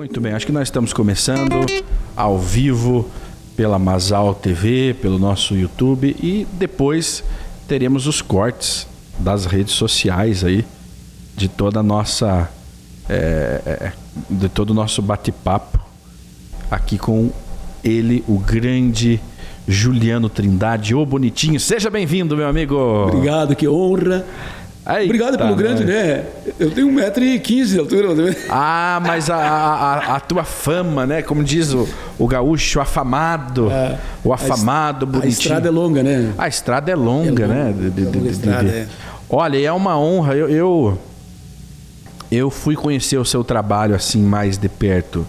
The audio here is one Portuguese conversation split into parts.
Muito bem, acho que nós estamos começando ao vivo pela Masal TV, pelo nosso YouTube e depois teremos os cortes das redes sociais aí de toda a nossa é, é, de todo o nosso bate-papo aqui com ele, o grande Juliano Trindade, ô bonitinho. Seja bem-vindo, meu amigo. Obrigado, que honra. Eita, Obrigado pelo grande, né? Eu tenho 1,15m de altura. Ah, mas a, a- a tua fama, né? Como diz o, o gaúcho, afamado. É. o afamado, A bonitinho. estrada é longa, né? A estrada é longa, É longa, né? De- de- é longa de- estrada, é. Olha, é uma honra. Eu, eu, eu fui conhecer o seu trabalho assim mais de perto.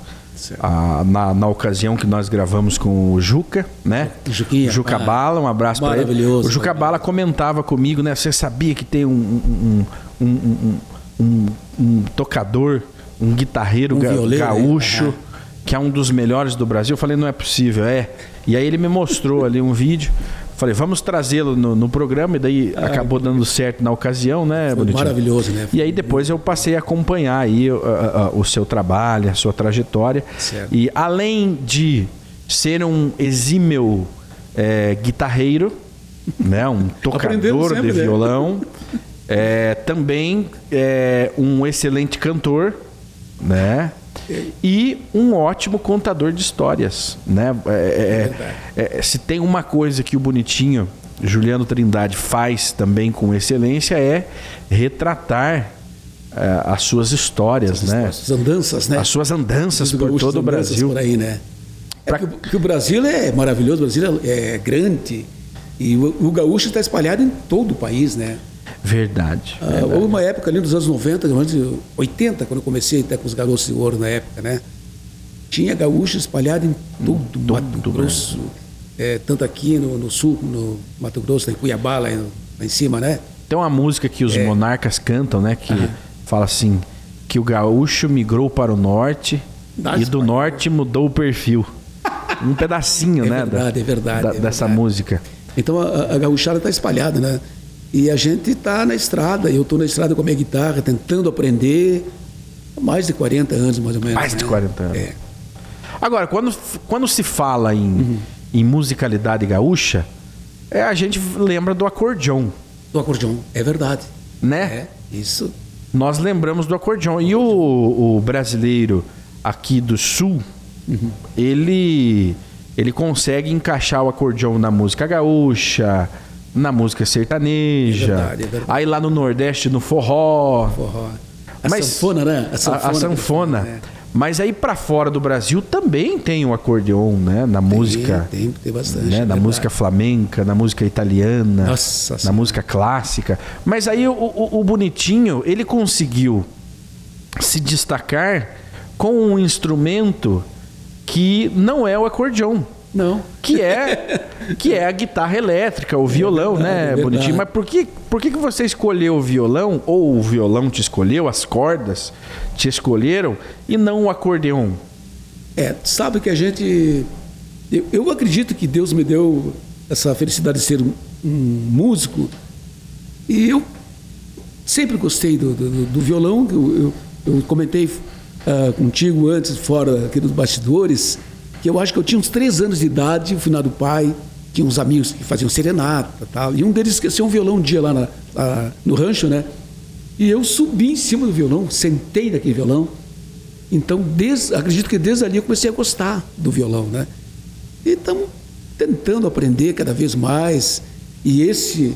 Na, na ocasião que nós gravamos com o Juca, né? Juquinha, Juca ah, Bala, um abraço para ele. O Juca Bala comentava comigo, né? Você sabia que tem um, um, um, um, um- tocador, um guitarreiro ga- violeiro, gaúcho, né? que é um dos melhores do Brasil. Eu falei, não é possível, é. E aí ele me mostrou ali um vídeo. Falei, vamos trazê-lo no, no programa, e daí acabou dando certo na ocasião, né, Foi Bonitinho? maravilhoso, né? E aí depois eu passei a acompanhar aí uh, uh, uh, o seu trabalho, a sua trajetória. Certo. E além de ser um exímio eh, guitarreiro, né, um tocador de né? violão, é, também é um excelente cantor, né? E um ótimo contador de histórias, né? É, é, é, se tem uma coisa que o bonitinho Juliano Trindade faz também com excelência é retratar é, as suas histórias, né? As andanças, né? As suas andanças por todo o Brasil. Por aí, né? É Pra- que, o- que o Brasil é maravilhoso, o Brasil é, é grande. E o, o gaúcho está espalhado em todo o país, né? Verdade. Ah, houve uma época ali dos anos 90, anos 80, quando eu comecei até com os garotos de ouro na época, né? Tinha gaúcho espalhado em todo o Mato todo o Grosso. É, tanto aqui no, no sul, no Mato Grosso, em Cuiabá, lá, em- lá em cima, né? Tem uma música que É. os monarcas cantam, né? Que fala assim: que o gaúcho migrou para o norte e do pai. norte mudou o perfil. Um pedacinho, É né? verdade, da- é verdade, da- é dessa verdade. música. Então a, a está espalhada, né? E a gente está na estrada, eu estou na estrada com a minha guitarra, tentando aprender há mais de 40 anos, mais ou menos. Mais de né? 40 anos. É. Agora, quando, quando se fala em, Uhum. em musicalidade gaúcha, é, a gente lembra do acordeon, Do acordeão, é verdade. né? É, isso. Nós lembramos do acordeon. E o, o brasileiro aqui do sul, Uhum. ele, ele consegue encaixar o acordeon na música gaúcha, na música sertaneja. É verdade, é verdade. Aí lá no Nordeste, no forró. Forró. A Mas- sanfona, né? A, a sanfona. né? Mas aí pra fora do Brasil também tem o acordeon, né? Na música. Tem, tem bastante. né? é Na verdade. música flamenca, na música italiana, Nossa na Senhora. música clássica. Mas aí o, o- o bonitinho, ele conseguiu se destacar com um instrumento que não é o acordeon. Não. Que é, que é a guitarra elétrica, o violão, verdade, né, é verdade. bonitinho? Mas por que, por que, você escolheu o violão, ou o violão te escolheu, as cordas te escolheram, e não o acordeon? É, sabe que a gente. Eu, eu acredito que Deus me deu essa felicidade de ser um, um músico. E eu sempre gostei do, do, do violão. Eu, eu, eu comentei ah, contigo antes, fora aqui dos bastidores, que eu acho que eu tinha uns três anos de idade, o final do pai, tinha uns amigos que faziam serenata e tal. E um deles esqueceu um violão um dia lá, na- lá no rancho, né? E eu subi em cima do violão, sentei naquele violão. Então, desde, acredito que desde ali eu comecei a gostar do violão, né? E estamos tentando aprender cada vez mais. E esse,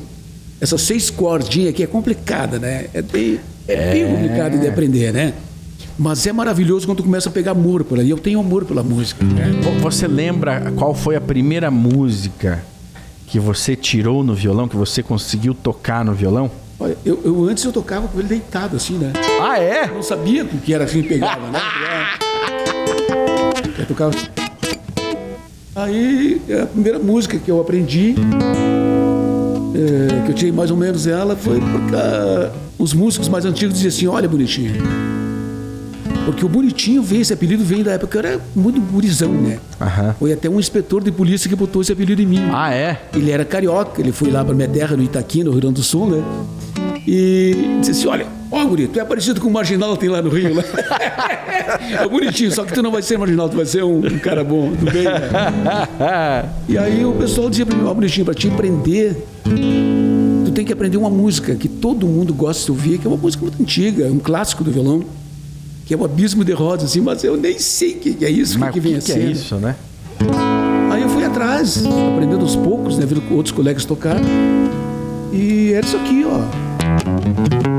essas seis cordinhas aqui é complicada, né? É bem, é bem complicado de aprender, né? Mas é maravilhoso quando tu começa a pegar amor por aí. Eu tenho amor pela música. né? Vo- Você lembra qual foi a primeira música que você tirou no violão, que você conseguiu tocar no violão? Olha, eu, eu antes eu tocava com ele deitado assim, né? Ah, é? Eu não sabia o que era assim que pegava, né? Eu tocava. assim. Aí a primeira música que eu aprendi, é, que eu tirei mais ou menos ela, foi porque ah, os músicos mais antigos diziam assim, olha bonitinho. Porque o bonitinho veio, esse apelido vem da época que eu era muito gurizão, né? Aham. Foi até um inspetor de polícia que botou esse apelido em mim. Ah, é? Ele era carioca, ele foi lá para minha terra, no Itaqui, no Rio Grande do Sul, né? E disse assim: olha, Ó, guri, tu é parecido com o Marginal tem lá no Rio. Né? é bonitinho, só que tu não vai ser Marginal, tu vai ser um, um cara bom, do bem. Né? E aí o pessoal dizia pra mim, ó, bonitinho, pra te empreender, tu tem que aprender uma música que todo mundo gosta de ouvir, que é uma música muito antiga, um clássico do violão, que é o Abismo de Rosas, assim, mas eu nem sei o que é isso, o que, que vem que a que ser. é isso, né? Aí eu fui atrás, aprendendo aos poucos, né, vendo outros colegas tocar. E era isso aqui, ó.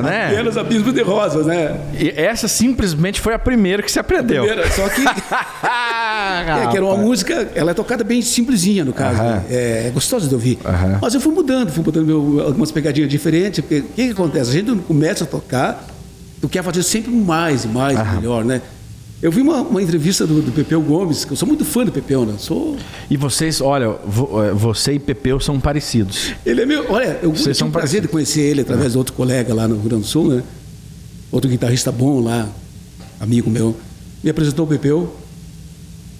Delícia, né? Apenas Abismo de Rosas, né? E essa simplesmente foi a primeira que se aprendeu. Primeira, Só que, é, que era uma música, ela é tocada bem simplesinha, no caso. Aham. né? É, é gostosa de ouvir. Aham. Mas eu fui mudando, fui botando meu- algumas pegadinhas diferentes, porque o que, que acontece? A gente não começa a tocar, tu quer fazer sempre mais e mais e melhor, né? Eu vi uma, uma entrevista do, do Pepeu Gomes, que eu sou muito fã do Pepeu, né? Sou, E vocês, olha, vo- eh, você e Pepeu são parecidos. ele é meu. Olha, eu Vocês são o prazer de conhecer ele através de outro colega lá no Rio Grande do Sul, né? Outro guitarrista bom lá, amigo meu. Me apresentou o Pepeu.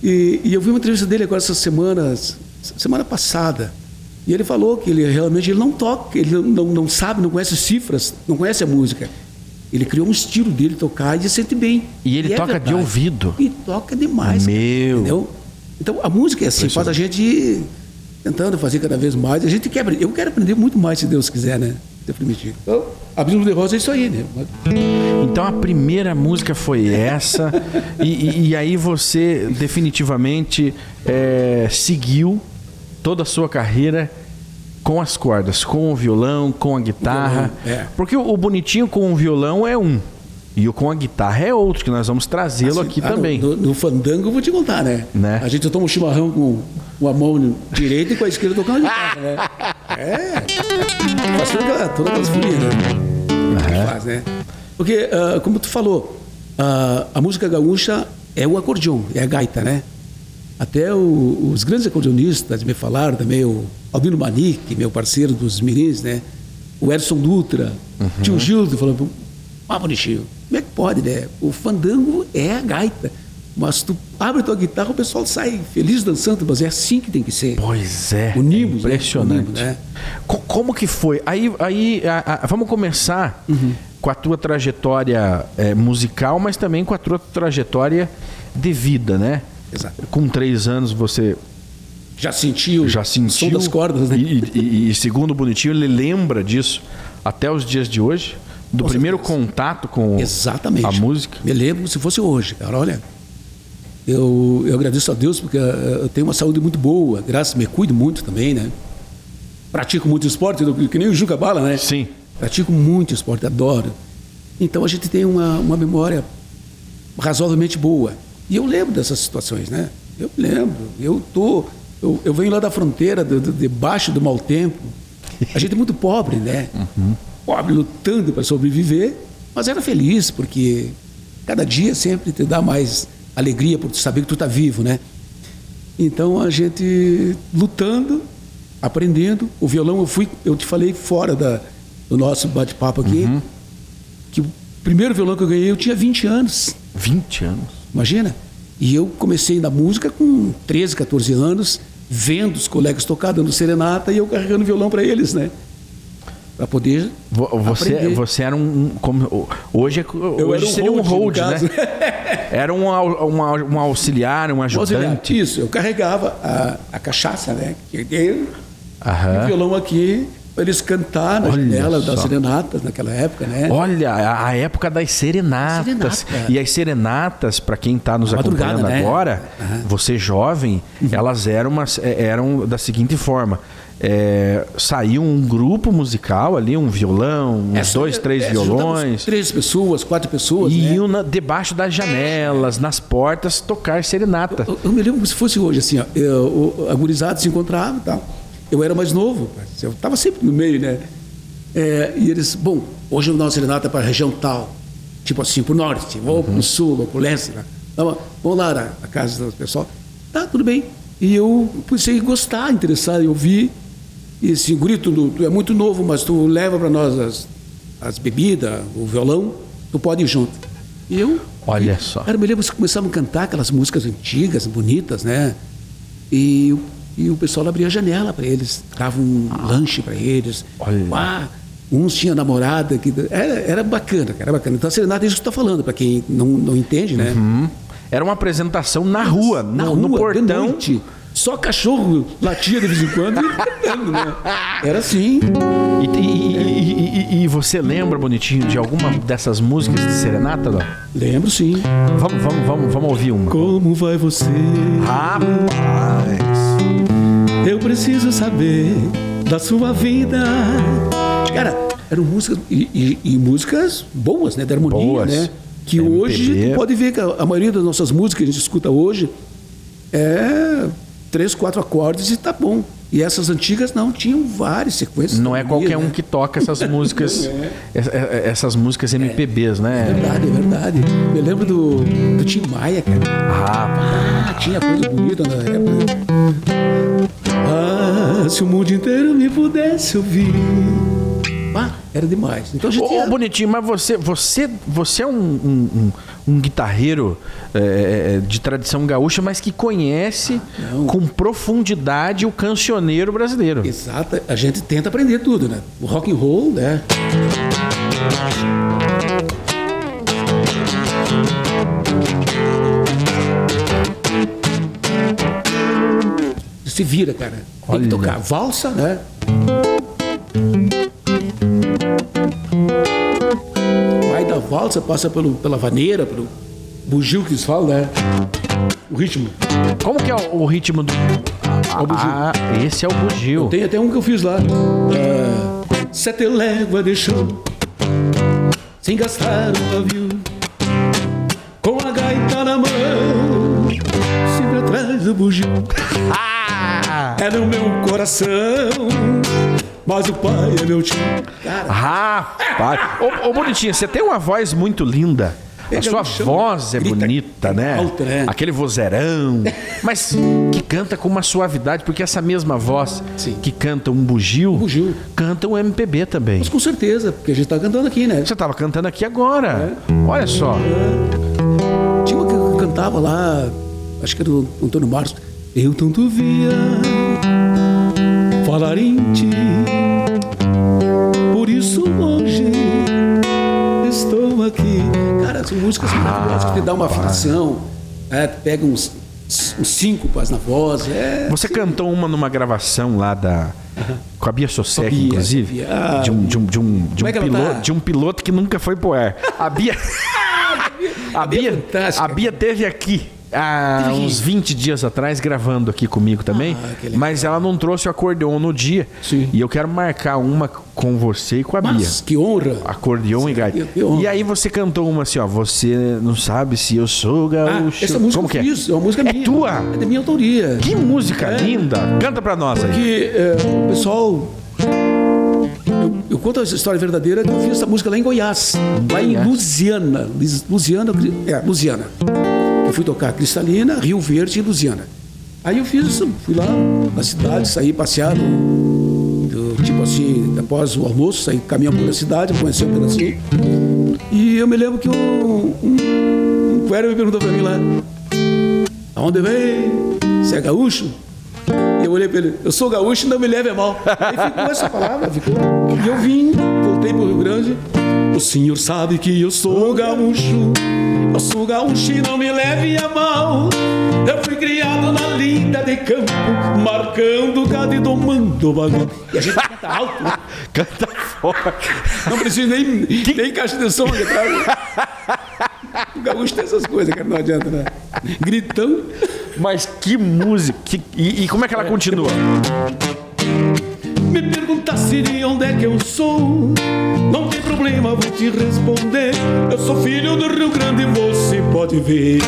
E, e eu vi uma entrevista dele agora essas semanas, semana passada. E ele falou que ele realmente ele não toca, ele não, não, sabe, não conhece cifras, não conhece a música. Ele criou um estilo dele tocar e se sente bem. E ele é toca de verdade. ouvido. E toca demais. cara, Meu. entendeu? Então a música é assim, faz a gente ir tentando fazer cada vez mais. A gente quer aprender. Eu quero aprender muito mais, se Deus quiser, né? Se permitir. Então, Abismo de Rosa é isso aí, né? Então a primeira música foi essa, e, e- e aí você definitivamente eh, seguiu toda a sua carreira com as cordas, com o violão, com a guitarra. violão, é. Porque o, o bonitinho com o violão é um. E o com a guitarra é outro, que nós vamos trazê-lo aqui Ah, também. No, no fandango eu vou te contar, né? Né? A gente toma um chimarrão com, com a mão direita e com a esquerda tocando a guitarra, né? É. Faz toda aquela, toda aquelas folias, né? Faz, né? Porque, ah, como tu falou, ah, a música gaúcha é o acordeon, é a gaita, né? Até o- os grandes acordeonistas me falaram também, o Albino Manique, meu parceiro dos Mirins, né? O Edson Dutra, tio Gildo falou, ah, bonitinho, como é que pode, né? O fandango é a gaita. Mas tu abre tua guitarra, o pessoal sai feliz dançando, mas é assim que tem que ser. Pois é, O Nimbus, né? impressionante. O Nimbus, né? Co- Como que foi? Aí, aí a- a- vamos começar Uhum. com a tua trajetória eh, musical, mas também com a tua trajetória de vida, né? Exato. Com três anos você Já sentiu já sentiu som das cordas, né? E, e- e segundo o bonitinho, ele lembra disso até os dias de hoje, do Com primeiro certeza. contato com Exatamente. a música. Me lembro se fosse hoje, cara. Olha, eu, eu agradeço a Deus porque eh, eu tenho uma saúde muito boa, graças, me cuido muito também, né? pratico muito esporte, que nem o Juca Bala, né? Sim. Pratico muito esporte, adoro. Então a gente tem uma, uma memória razoavelmente boa. E eu lembro dessas situações, né? Eu lembro. Eu tô, eu, eu venho lá da fronteira, do, do, debaixo do mau tempo. A gente é muito pobre, né? Uhum. Pobre, lutando para sobreviver, mas era feliz porque cada dia sempre te dá mais alegria por saber que tu está vivo, né? Então a gente lutando, aprendendo. O violão eu fui, eu te falei fora da, do nosso bate-papo aqui, uhum. que o primeiro violão que eu ganhei eu tinha 20 anos. 20 anos? Imagina? E eu comecei na música com 13, 14 anos, vendo os colegas tocar, dando serenata e eu carregando violão para eles, né? Para poder. Você, aprender. você era um. Como, hoje é, hoje um seria um hold, né? era um, um, um, auxiliar, um ajudante. Auxiliar, isso, eu carregava a, a cachaça, né? E o violão aqui eles cantar na Olha janela só. das serenatas naquela época, né? Olha, a época das serenatas. Serenata. E as serenatas, para quem está nos acompanhando né? agora, uhum. você jovem, uhum. elas eram, umas, é, eram da seguinte forma. É, saiu um grupo musical ali, um violão, uns dois, três violões. Três pessoas, quatro pessoas. E né? iam na, debaixo das janelas, nas portas, tocar serenata. Eu, eu me lembro como se fosse hoje, assim, ó, eu, a gurizada se encontrava e tal. Eu era mais novo, eu estava sempre no meio, né? É, e eles, bom, hoje o nosso serenata é para a região tal, tipo assim, para o norte, vou uhum. para o sul, vou para o leste. Né? Então, vamos lá na, na, casa do pessoal. Tá, tudo bem. E eu comecei a gostar, interessado em ouvir. E assim, grito, tu, tu é muito novo, mas tu leva para nós as, as bebidas, o violão, tu pode ir junto. E eu. Olha só. Cara, me lembro que começavam a cantar aquelas músicas antigas, bonitas, né? E e o pessoal abria a janela para eles, dava um ah, lanche para eles. Olha. Ah, uns tinham namorada, que era, era bacana, era bacana. Então a serenata é isso que está falando, para quem não, não entende, né? Uhum. Era uma apresentação na rua, na no, rua, no portão. noite. Só cachorro latia de vez em quando e né? Era assim. E, e, e, e, você lembra, bonitinho, de alguma dessas músicas de serenata? Não? Lembro, sim. Vamos, vamos, vamos, vamos ouvir uma. Como vai você? Rapaz! Eu preciso saber da sua vida. Cara, eram músicas e músicas boas, né? Da harmonia, boas. né? Que MPB. hoje tu pode ver que a, a, maioria das nossas músicas que a gente escuta hoje é três, quatro acordes e tá bom. E essas antigas não tinham várias sequências. Não é qualquer né? um que toca essas músicas, é. é. essas músicas MPBs, é. né? É verdade, é verdade. Eu lembro do, do Tim Maia, cara. Ah, ah tinha coisa bonita na época. Ah, se o mundo inteiro me pudesse ouvir. Era demais. Então a gente. Ô, ia... bonitinho, mas você, você, você é um, um, um, um guitarreiro é, é de tradição gaúcha, mas que conhece ah, com profundidade o cancioneiro brasileiro. Exato. A gente tenta aprender tudo, né? O rock and roll, né? se vira, cara. Tem Olha. que tocar valsa, né? Valsa, passa pelo, pela vaneira, pelo bugio que eles falam, né? O ritmo. Como que é o, o ritmo do. Ah, ah, esse é o bugio. Tem até um que eu fiz lá. É, sete légua deixou sem gastar um pavio com a gaita na mão sempre atrás do bugio. é no meu coração. Mas o pai é meu tio. Cara. Rapaz. Ô, ô, bonitinha, você tem uma voz muito linda. A sua voz é bonita, né? Alta, né? Aquele vozeirão. Mas que canta com uma suavidade, porque essa mesma voz Sim. que canta um bugio, bugio, canta um MPB também. Mas com certeza, porque a gente tá cantando aqui, né? Você tava cantando aqui agora. É. Olha só. É. Tinha uma que cantava lá, acho que era do Antônio Marcos. Eu tanto via falar em ti, hoje estou aqui. Cara, são músicas ah, maravilhosas que te dão uma afinação, é, pega uns, uns síncopas na voz. É, Você sim. cantou uma numa gravação lá da. Com a Bia Sosek, inclusive. Ah, de um, de um, de um, de um, é piloto, tá? de um piloto que nunca foi pro ar. A Bia. a, Bia, a Bia teve aqui há uns 20 dias atrás gravando aqui comigo também, Ah, que legal. mas ela não trouxe o acordeon no dia. Sim. E eu quero marcar uma com você e com a Bia. Mas que honra. Acordeon e gaita. E aí você cantou uma assim, ó. Você não sabe se eu sou Ah, gaúcho. essa música Como que é? fiz, é uma música É minha. tua? É da minha autoria. Que música É. linda! Canta pra nós aí. Que é, o pessoal. Eu, eu conto essa história verdadeira que eu fiz essa música lá em Goiás, lá em Goiás. Lusiana. Lusiana, é, Lusiana. Eu fui tocar Cristalina, Rio Verde e Lusiana. Aí eu fiz isso, fui lá na cidade, saí passeado, do- tipo assim, após o almoço, saí caminhando pela cidade, conheci um pedacinho. E eu me lembro que um, um, um me perguntou pra mim lá, aonde vem? Você é gaúcho? E eu olhei pra ele, eu sou gaúcho, não me leve a mal. Aí ficou essa palavra, ficou. E eu vim, voltei pro Rio Grande. O senhor sabe que eu sou gaúcho. Eu sou gaúcho e não me leve a mal. Eu fui criado na linda de campo, marcando cada e domando o bagulho. E a gente canta alto, né? Canta forte. Não precisa nem, nem caixa de som aqui atrás. O gaúcho tem essas coisas, cara, não adianta, né? Gritando. Mas que música. que- E, e como é que ela continua? Me perguntasse de onde é que eu sou? Não tem problema, vou te responder. Eu sou filho do Rio Grande, você pode ver.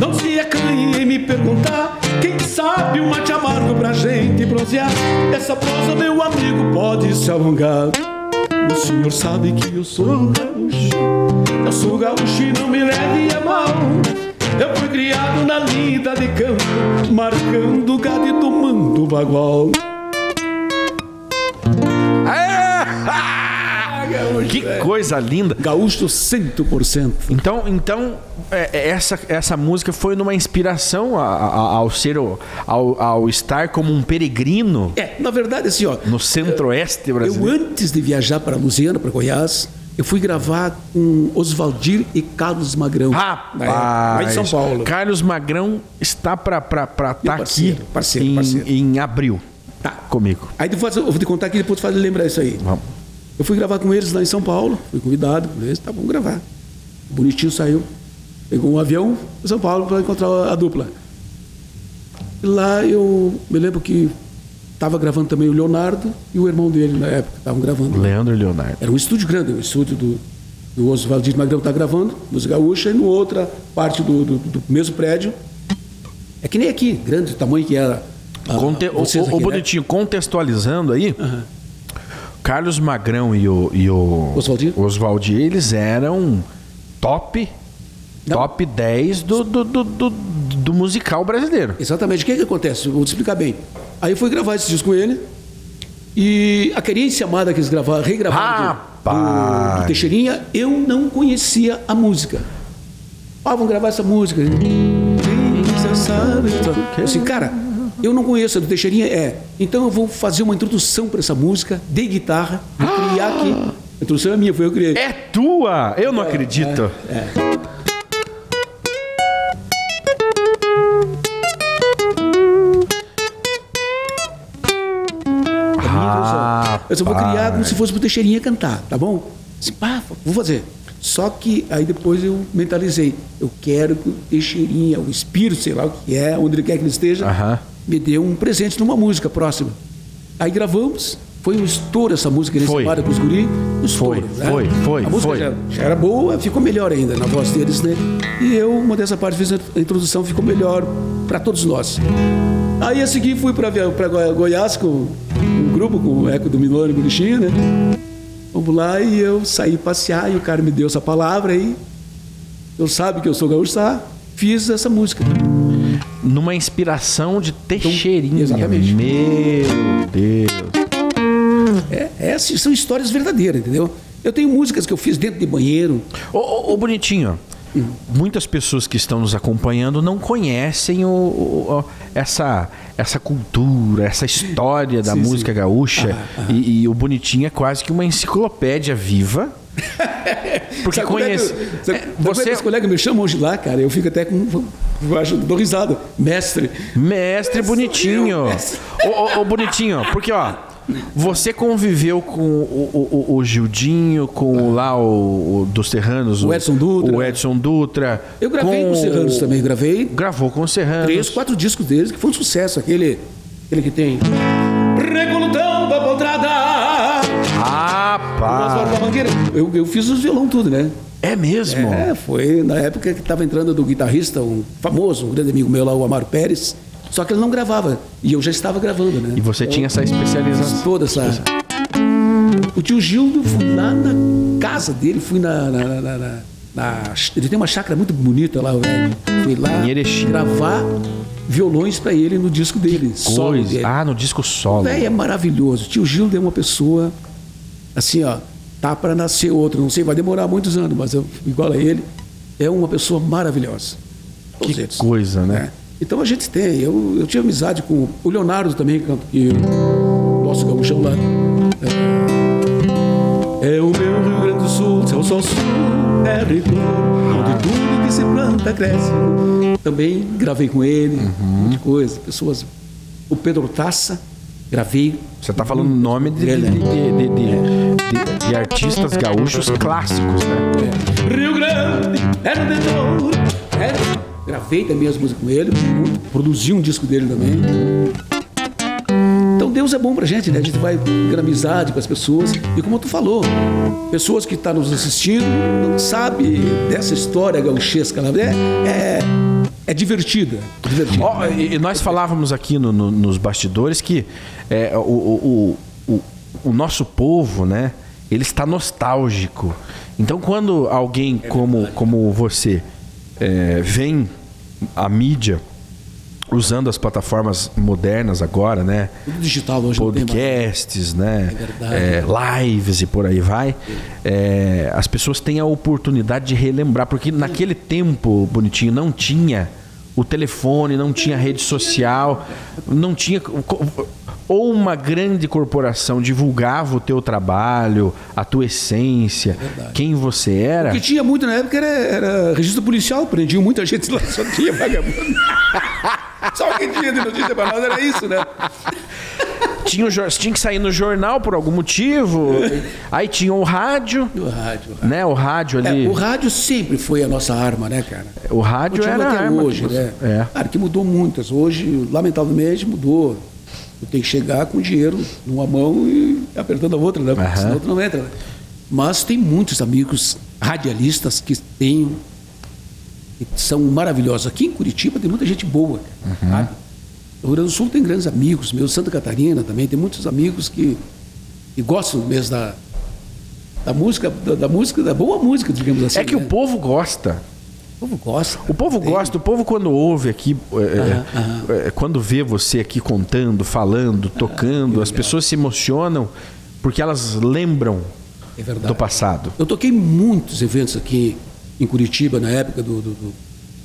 Não se acanhe em me perguntar. Quem sabe um mate amargo pra gente bronzear. Essa prosa, meu amigo, pode se alongar. O senhor sabe que eu sou gaúcho. Eu sou gaúcho e não me leve a mal Eu fui criado na lida de campo Marcando gado e tomando bagual Que coisa linda. Gaúcho 100% Então, então é, é, essa, essa música foi numa inspiração a- a- ao ser o- ao, ao estar como um peregrino É, na verdade assim, ó no centro-oeste Eu brasileiro. antes de viajar para Luziana, para Goiás Eu fui gravar com Oswaldir e Carlos Magrão Rapaz, lá em São Paulo Carlos Magrão está para estar Meu aqui parceiro, em, parceiro. em abril Tá. comigo. Aí depois eu vou te contar aqui, depois tu faz lembrar isso aí Vamos. Eu fui gravar com eles lá em São Paulo, fui convidado por eles, tá, vamos gravar. Bonitinho saiu, pegou um avião para São Paulo para encontrar a dupla. E lá eu me lembro que estava gravando também o Leonardo e o irmão dele na época, estavam gravando. Leandro e Leonardo. Era um estúdio grande, um estúdio do, do Oswaldir Magrão tá gravando, música gaúcha, e no outra parte do, do, do mesmo prédio. É que nem aqui, grande o tamanho que era. a- Conte- o, vocês o- aqui, o né? Bonitinho, contextualizando aí, Carlos Magrão e o, e o Oswaldir? Oswaldir, eles eram top, Não. top 10 do, do, do, do, musical brasileiro. Exatamente. O que, que acontece? Vou te explicar bem. Aí fui gravar esse disco com ele. E a querência amada que eles gravaram, regravaram do- do, do Teixeirinha, eu não conhecia a música. Ah, vamos gravar essa música. Eu Assim, cara, eu não conheço a do Teixeirinha. É. Então eu vou fazer uma introdução para essa música de guitarra, criar aqui. A introdução é minha, foi eu que criei. É tua! Eu não acredito. Ah, eu só vou criar como se fosse pro Teixeirinha cantar, tá bom? Assim, pá, vou fazer. Só que aí depois eu mentalizei. Eu quero que o Teixeirinha, o espírito, sei lá o que é, onde ele quer que ele esteja, me dê um presente numa música próxima. Aí gravamos, foi um estouro essa música nesse Foi. Mara com os guri. Um estouro, Foi, né? foi, foi, A música foi. Já, já era boa, ficou melhor ainda na voz deles, né? E eu, uma dessa parte, fiz a introdução, ficou melhor para todos nós. Aí a seguir fui para Goiás com um grupo, com o Eco do e Bonitinho, né? Vamos lá e eu saí passear e o cara me deu essa palavra aí. Eu sabe que eu sou gaúcho, tá? Fiz essa música. Numa inspiração de Teixeirinha. exatamente. Meu Deus. É, essas são histórias verdadeiras, entendeu? Eu tenho músicas que eu fiz dentro de banheiro. Ô, ô, ô, Bonitinho, muitas pessoas que estão nos acompanhando não conhecem o, o- o- essa, essa cultura, essa história da Sim, música sim. gaúcha. Ah, E, e o Bonitinho é quase que uma enciclopédia viva. Porque é conhece. é, é você os colegas me chamam hoje lá, cara? Eu fico até com. Eu acho, dou risada. Mestre. Mestre bonitinho. mestre. Ô, ô, ô, bonitinho, porque ó, Você conviveu com o, o, o Gildinho, com lá o, o dos Serranos, O Edson Dutra. o Edson Dutra. Eu gravei com os Serranos também, gravei Gravou com os Serranos. três, quatro discos deles que foi um sucesso. Aquele, aquele que tem. Recolutão da Pontrada! Ah, pá. Eu, eu fiz os violão tudo, né? É mesmo? É, foi na época que estava entrando do guitarrista, um famoso, um grande amigo meu lá, o Amaro Pérez. Só que ele não gravava. E eu já estava gravando, né? E você tinha essa especialização. toda essa. O tio Gildo, fui lá na casa dele, fui na. na, na- na- na- ele tem uma chácara muito bonita lá, velho. Fui lá Erechim. gravar violões para ele no disco dele. solo dele. Ah, no disco solo. Velho, é maravilhoso. O tio Gildo é uma pessoa, assim, ó, tá para nascer outro. Não sei, vai demorar muitos anos, mas eu, igual a ele, é uma pessoa maravilhosa. Todos Que eles. coisa, né? É. Então a gente tem. Eu, eu tinha amizade com o Leonardo também, que que o nosso gaúchão lá. É, é o meu Rio Grande do Sul, céu, sol, sul, é rigor, onde tudo que se planta cresce. Também gravei com ele, Uhum. muita coisa. Pessoas. O Pedro Taça, gravei. Você tá falando o nome de, de, de, de- artistas gaúchos clássicos, né? Rio Grande, é no dedo. É. Gravei também as músicas com ele, produzi um disco dele também. Então Deus é bom pra gente, né? A gente vai ter amizade com as pessoas. E como tu falou, pessoas que estão nos assistindo não sabem dessa história gauchesca. né? É, é, é divertida. É divertida. Ó, e nós falávamos aqui no- no- nos bastidores que é, o, o, o, o- o nosso povo, né? Ele está nostálgico. Então, quando alguém como, como você é, vem à mídia usando as plataformas modernas agora, né? Tudo digital hoje podcasts, né? É. É, lives e por aí vai. É, as pessoas têm a oportunidade de relembrar, porque naquele tempo, bonitinho, não tinha o telefone, não tinha rede social, não tinha. Ou uma grande corporação divulgava o teu trabalho, a tua essência, quem você era. O que tinha muito na época era, era registro policial, prendiam muita gente lá, só tinha vagabundo. só o que tinha de notícia pra nós era isso, né? Tinha, o tinha que sair no jornal por algum motivo. aí tinha o rádio, O rádio. né? O rádio É, ali. o rádio sempre foi a nossa arma, né, cara? O rádio era a até arma hoje, que você- né? É. Claro que mudou muitas. Hoje, lamentavelmente, mudou. Eu tenho que chegar com dinheiro numa mão e apertando a outra, né? Porque Aham. senão tu não entra. Né? Mas tem muitos amigos radialistas que têm que são maravilhosos. Aqui em Curitiba tem muita gente boa, Uhum. sabe? O Rio Grande do Sul tem grandes amigos, meus Santa Catarina também tem muitos amigos que, que gostam mesmo da, da música, da, da música, da boa música, digamos assim. É que né? o povo gosta. o povo gosta. O povo gosta, o povo quando ouve aqui, é, é, é, quando vê você aqui contando, falando, tocando, as pessoas se emocionam porque elas lembram É do passado. Eu toquei muitos eventos aqui em Curitiba, na época do, do, do,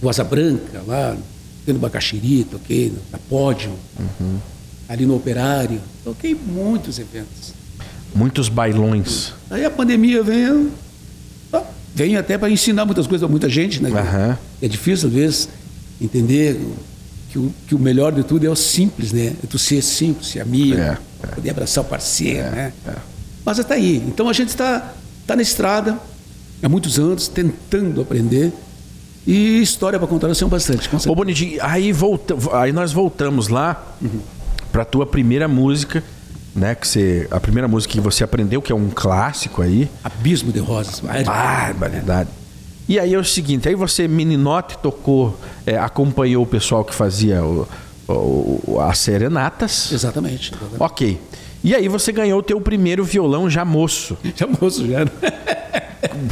do Asa Branca, lá no Bacaxiri, toquei na Pódio, Uhum. ali no Operário. Toquei muitos eventos. Muitos bailões. Aí a pandemia veio, ah, veio até para ensinar muitas coisas a muita gente, né? Aham. É difícil, às vezes, entender que o, que o melhor de tudo é o simples, né? É tu ser simples, ser amigo, É, poder abraçar o parceiro, né? Mas está aí. Então a gente está tá na estrada há muitos anos, tentando aprender. E história para contar temos bastante, com Ô. Bonitinho, aí, volta, aí nós voltamos lá pra tua primeira música, né? Que você, a primeira música que você aprendeu, que é um clássico aí. Abismo de Rosas. Barbaridade. E aí é o seguinte, aí você, meninote, tocou, é, acompanhou o pessoal que fazia o- o- a serenatas. Exatamente. exatamente. Ok. E aí você ganhou o teu primeiro violão já moço, Já moço, já.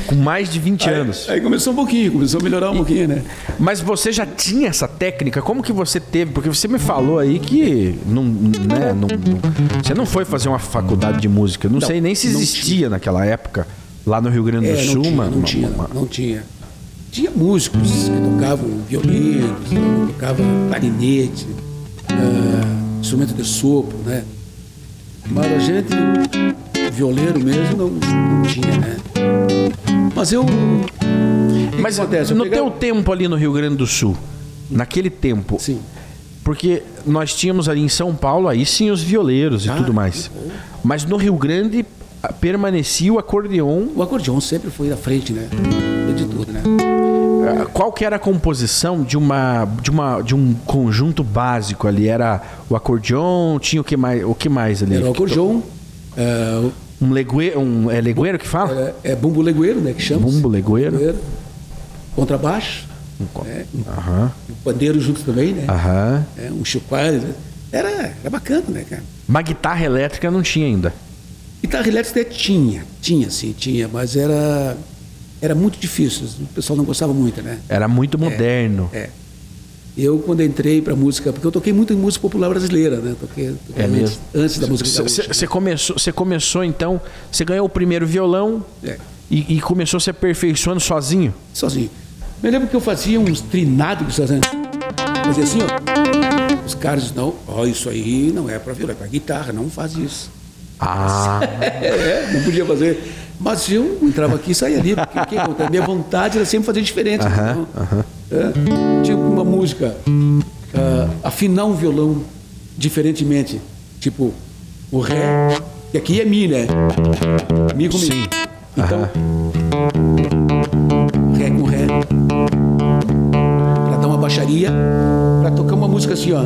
Com mais de 20 anos. Aí começou um pouquinho, começou a melhorar um pouquinho, né? Mas você já tinha essa técnica? Como que você teve? Porque você me falou aí que não, né, não, você não foi fazer uma faculdade de música. Não, Não, sei nem se existia naquela época, lá no Rio Grande do É, Sul. não tinha, não uma- tinha, uma- não tinha. Tinha músicos que tocavam violino, tocavam clarinete, ah, instrumento de sopro, né? Mas a gente, violeiro mesmo, não, não tinha, né? Mas eu... que Mas que acontece? Eu no pegava- teu tempo ali no Rio Grande do Sul, naquele tempo, Sim. porque nós tínhamos ali em São Paulo, aí sim, os violeiros e Ah, tudo mais. Mas no Rio Grande permanecia o acordeon. O acordeon sempre foi à frente, né? De tudo, né? Ah, Qual que era a composição de uma de uma de um conjunto básico ali? Era o acordeon, tinha o que mais, o que mais ali? Era o acordeon, é, Um legueiro, um é legueiro que fala? é, é bumbo legueiro, né? Que chama. Bumbo legueiro. Contrabaixo, co- é, Aham. um pandeiro junto também, né? É, um chocalho. né? Era, era bacana, né, cara? Mas guitarra elétrica não tinha ainda. Guitarra elétrica tinha, tinha sim, tinha, mas era, era muito difícil, o pessoal não gostava muito, né? Era muito moderno. É. Eu, quando entrei para música, porque eu toquei muito em música popular brasileira, né? Toquei, toquei É antes, mesmo? antes da música gaúcha. né? Você começou, você começou então, você ganhou o primeiro violão É. e, e começou se aperfeiçoando sozinho. sozinho. Me lembro que eu fazia uns trinados, fazia fazia assim, ó. Os caras não, ó, isso aí não é para violão, é para guitarra, não faz isso. Ah, É, não podia fazer. Mas eu entrava aqui e saía ali, porque o que acontece? minha vontade era sempre fazer diferente. Aham, entendeu? É, tipo uma música, ah, afinar um violão diferentemente. Tipo, o Ré, que aqui é Mi, né? Mi com Mi. Sim. Então, Ré com Ré. Pra dar uma baixaria, pra tocar uma música assim, ó.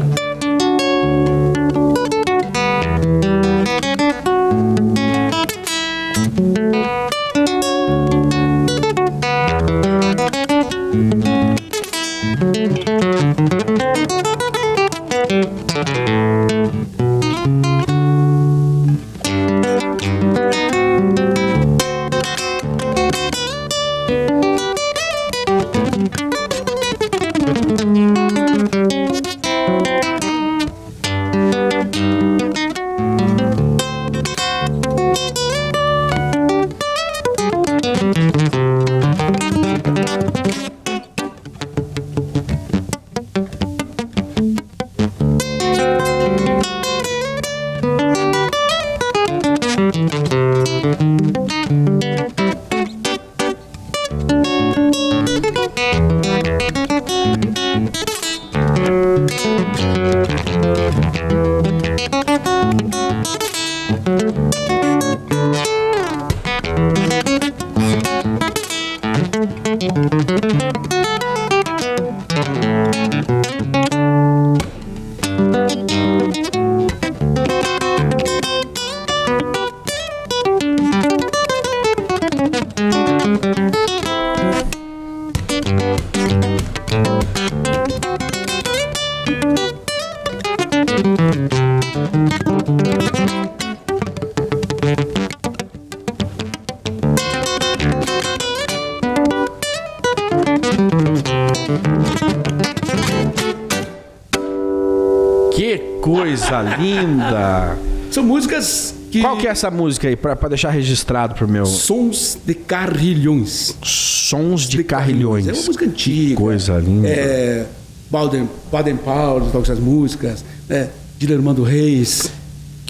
Músicas que. Qual que é essa música aí, pra, pra deixar registrado pro meu... Sons de carrilhões. Sons de Carrilhões. É uma música antiga. coisa linda. É, Baden, Baden Powell toca essas músicas, né? Dilermando Reis.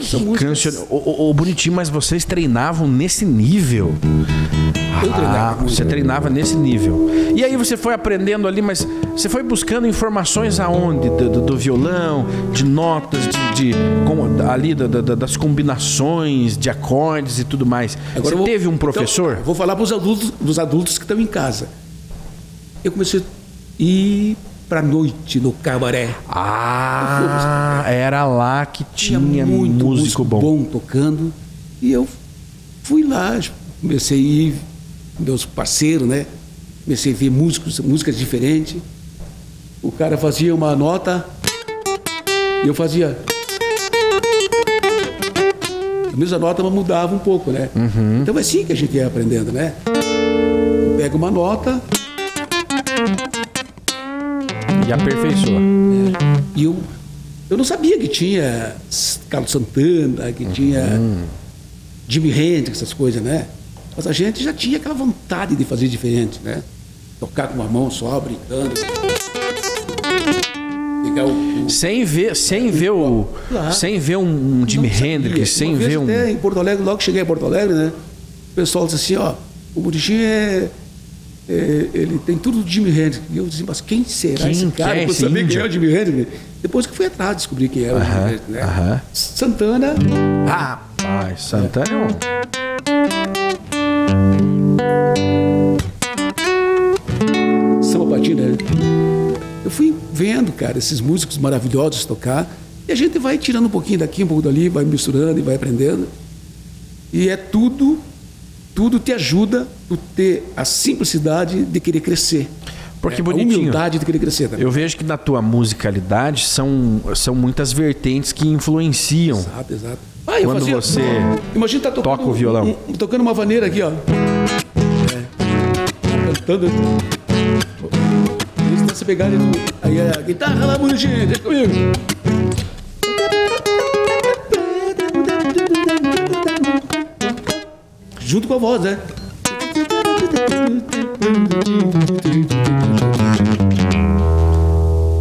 São músicas. Ô, bonitinho, mas vocês treinavam nesse nível? Eu treinava Ah, você treinava nesse nível. E aí você foi aprendendo ali, mas você foi buscando informações aonde? Do, do- do violão, de notas, de, de- ali da- da- da- das combinações de acordes e tudo mais. Agora você vou- teve um então, professor? eu vou falar para os adultos, dos adultos que estão em casa. Eu comecei a ir para noite no cabaré. Ah, era lá que tinha, muito músico bom. tocando. E eu fui lá, comecei a ir, meus parceiros, né? Comecei a ver músicos, músicas diferentes. O cara fazia uma nota e eu fazia. A mesma nota mas mudava um pouco, né? Uhum. Então é assim que a gente ia aprendendo, né? Pega uma nota E aperfeiçoa. e eu, eu não sabia que tinha Carlos Santana, que tinha Jimi Hendrix, essas coisas, né? Mas a gente já tinha aquela vontade de fazer diferente, né? Tocar com uma mão só, brincando. O, Sem ver, sem ver o, Claro. sem ver um, um Jimi. Hendrix, sem ver um. Até em Porto Alegre, logo que cheguei em Porto Alegre, né? O pessoal disse assim, ó, o Bonitinho é, é, ele tem tudo do Jimi Hendrix. E eu disse, mas quem será Quem esse cara? é eu sabia quem é o Jimi Hendrix. Depois que fui atrás, descobri quem era o Jimi Hendrix. Né? aham. Santana, Rapaz, Santana é um... samba patina. Eu fui vendo, cara, esses músicos maravilhosos tocar. E a gente vai tirando um pouquinho daqui, um pouco dali, vai misturando e vai aprendendo. E é tudo, tudo te ajuda a ter a simplicidade de querer crescer. Porque É, bonitinho. A humildade de querer crescer também. Eu vejo que na tua musicalidade são, são muitas vertentes que influenciam. Exato, exato. Ah, Quando fazia- você Imagina tá tocando, toca o violão. um- tocando uma vaneira aqui, ó. É. Cantando. Eles nessa pegada do. Aí a guitarra lá, bonitinho, deixa comigo. Junto com a voz, né?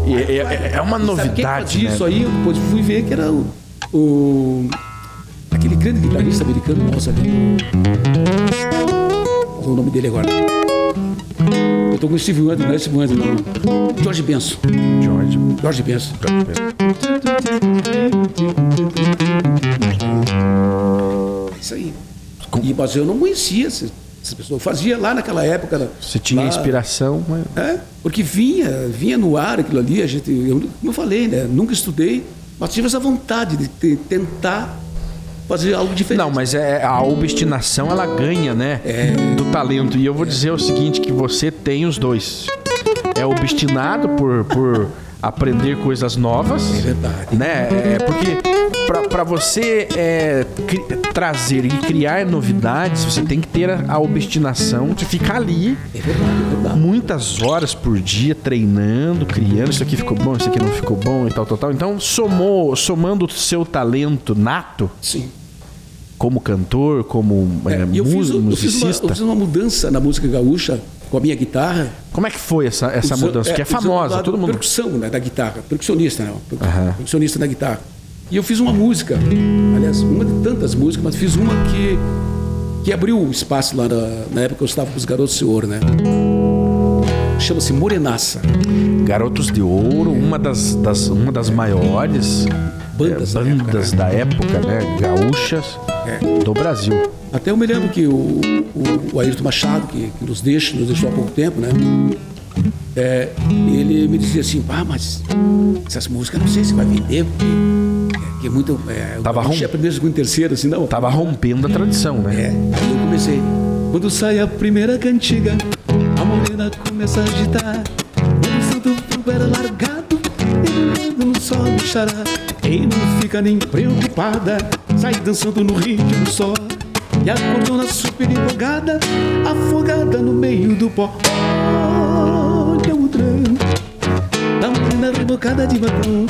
E É, é- é uma Sabe quem novidade, fazia né? isso aí? Eu depois fui ver que era o. o- aquele grande guitarrista americano, nossa, ali. Qual é o nome dele agora? Eu tô com o Steve Wonder, não é Steve Wonder, não. George Benson. George. George Benson. É isso aí. E, mas eu não conhecia essa, essa pessoa. Eu fazia lá naquela época. Você tinha lá- inspiração, mas... é, porque vinha, vinha no ar aquilo ali, a gente, eu, como eu falei, né, nunca estudei, mas tive essa vontade de te- tentar fazer algo diferente. Não, mas é a obstinação ela ganha, né? Do talento. E eu vou dizer o seguinte, que você tem os dois. É obstinado por, por aprender coisas novas. É verdade. Né? É porque pra- pra você é, trazer e criar novidades, você tem que ter a, a obstinação de ficar ali É verdade, é verdade. muitas horas por dia treinando, criando, isso aqui ficou bom, isso aqui não ficou bom e tal, tal, tal. Então, somou, somando o seu talento nato Sim. como cantor, como é, e eu fiz, eu, fiz uma, musicista. eu fiz uma mudança na música gaúcha com a minha guitarra. Como é que foi essa, essa mudança? que é o famosa, todo mundo. Percussão né, da guitarra, percussionista, né? Percussionista da guitarra. E eu fiz uma música, aliás, uma de tantas músicas, mas fiz uma que, que abriu o espaço lá na, na época que eu estava com os Garotos do Senhor, né? Chama-se Morenaça. Garotos de Ouro, uma das, das- uma das maiores Bandas é, da bandas da época, né? Gaúchas É. do Brasil. Até eu me lembro que o, o, o Ayrton Machado, que, que nos deixa, nos deixou há pouco tempo, né? É, ele me dizia assim, ah, mas essas músicas não sei se vai vender, porque é, que é muito. É, Tava o rom- é primeiro, segundo, terceiro, assim, não. Tava rompendo a tradição, né? É, aí eu comecei. Quando sai a primeira cantiga, a morena começa a agitar. Quando o santo fogo era largado, ele no sol bichará. E não fica nem preocupada, sai dançando no ritmo só. E a cordona super empolgada, afogada no meio do pó. Olha o trem, da morena rebocada de batom.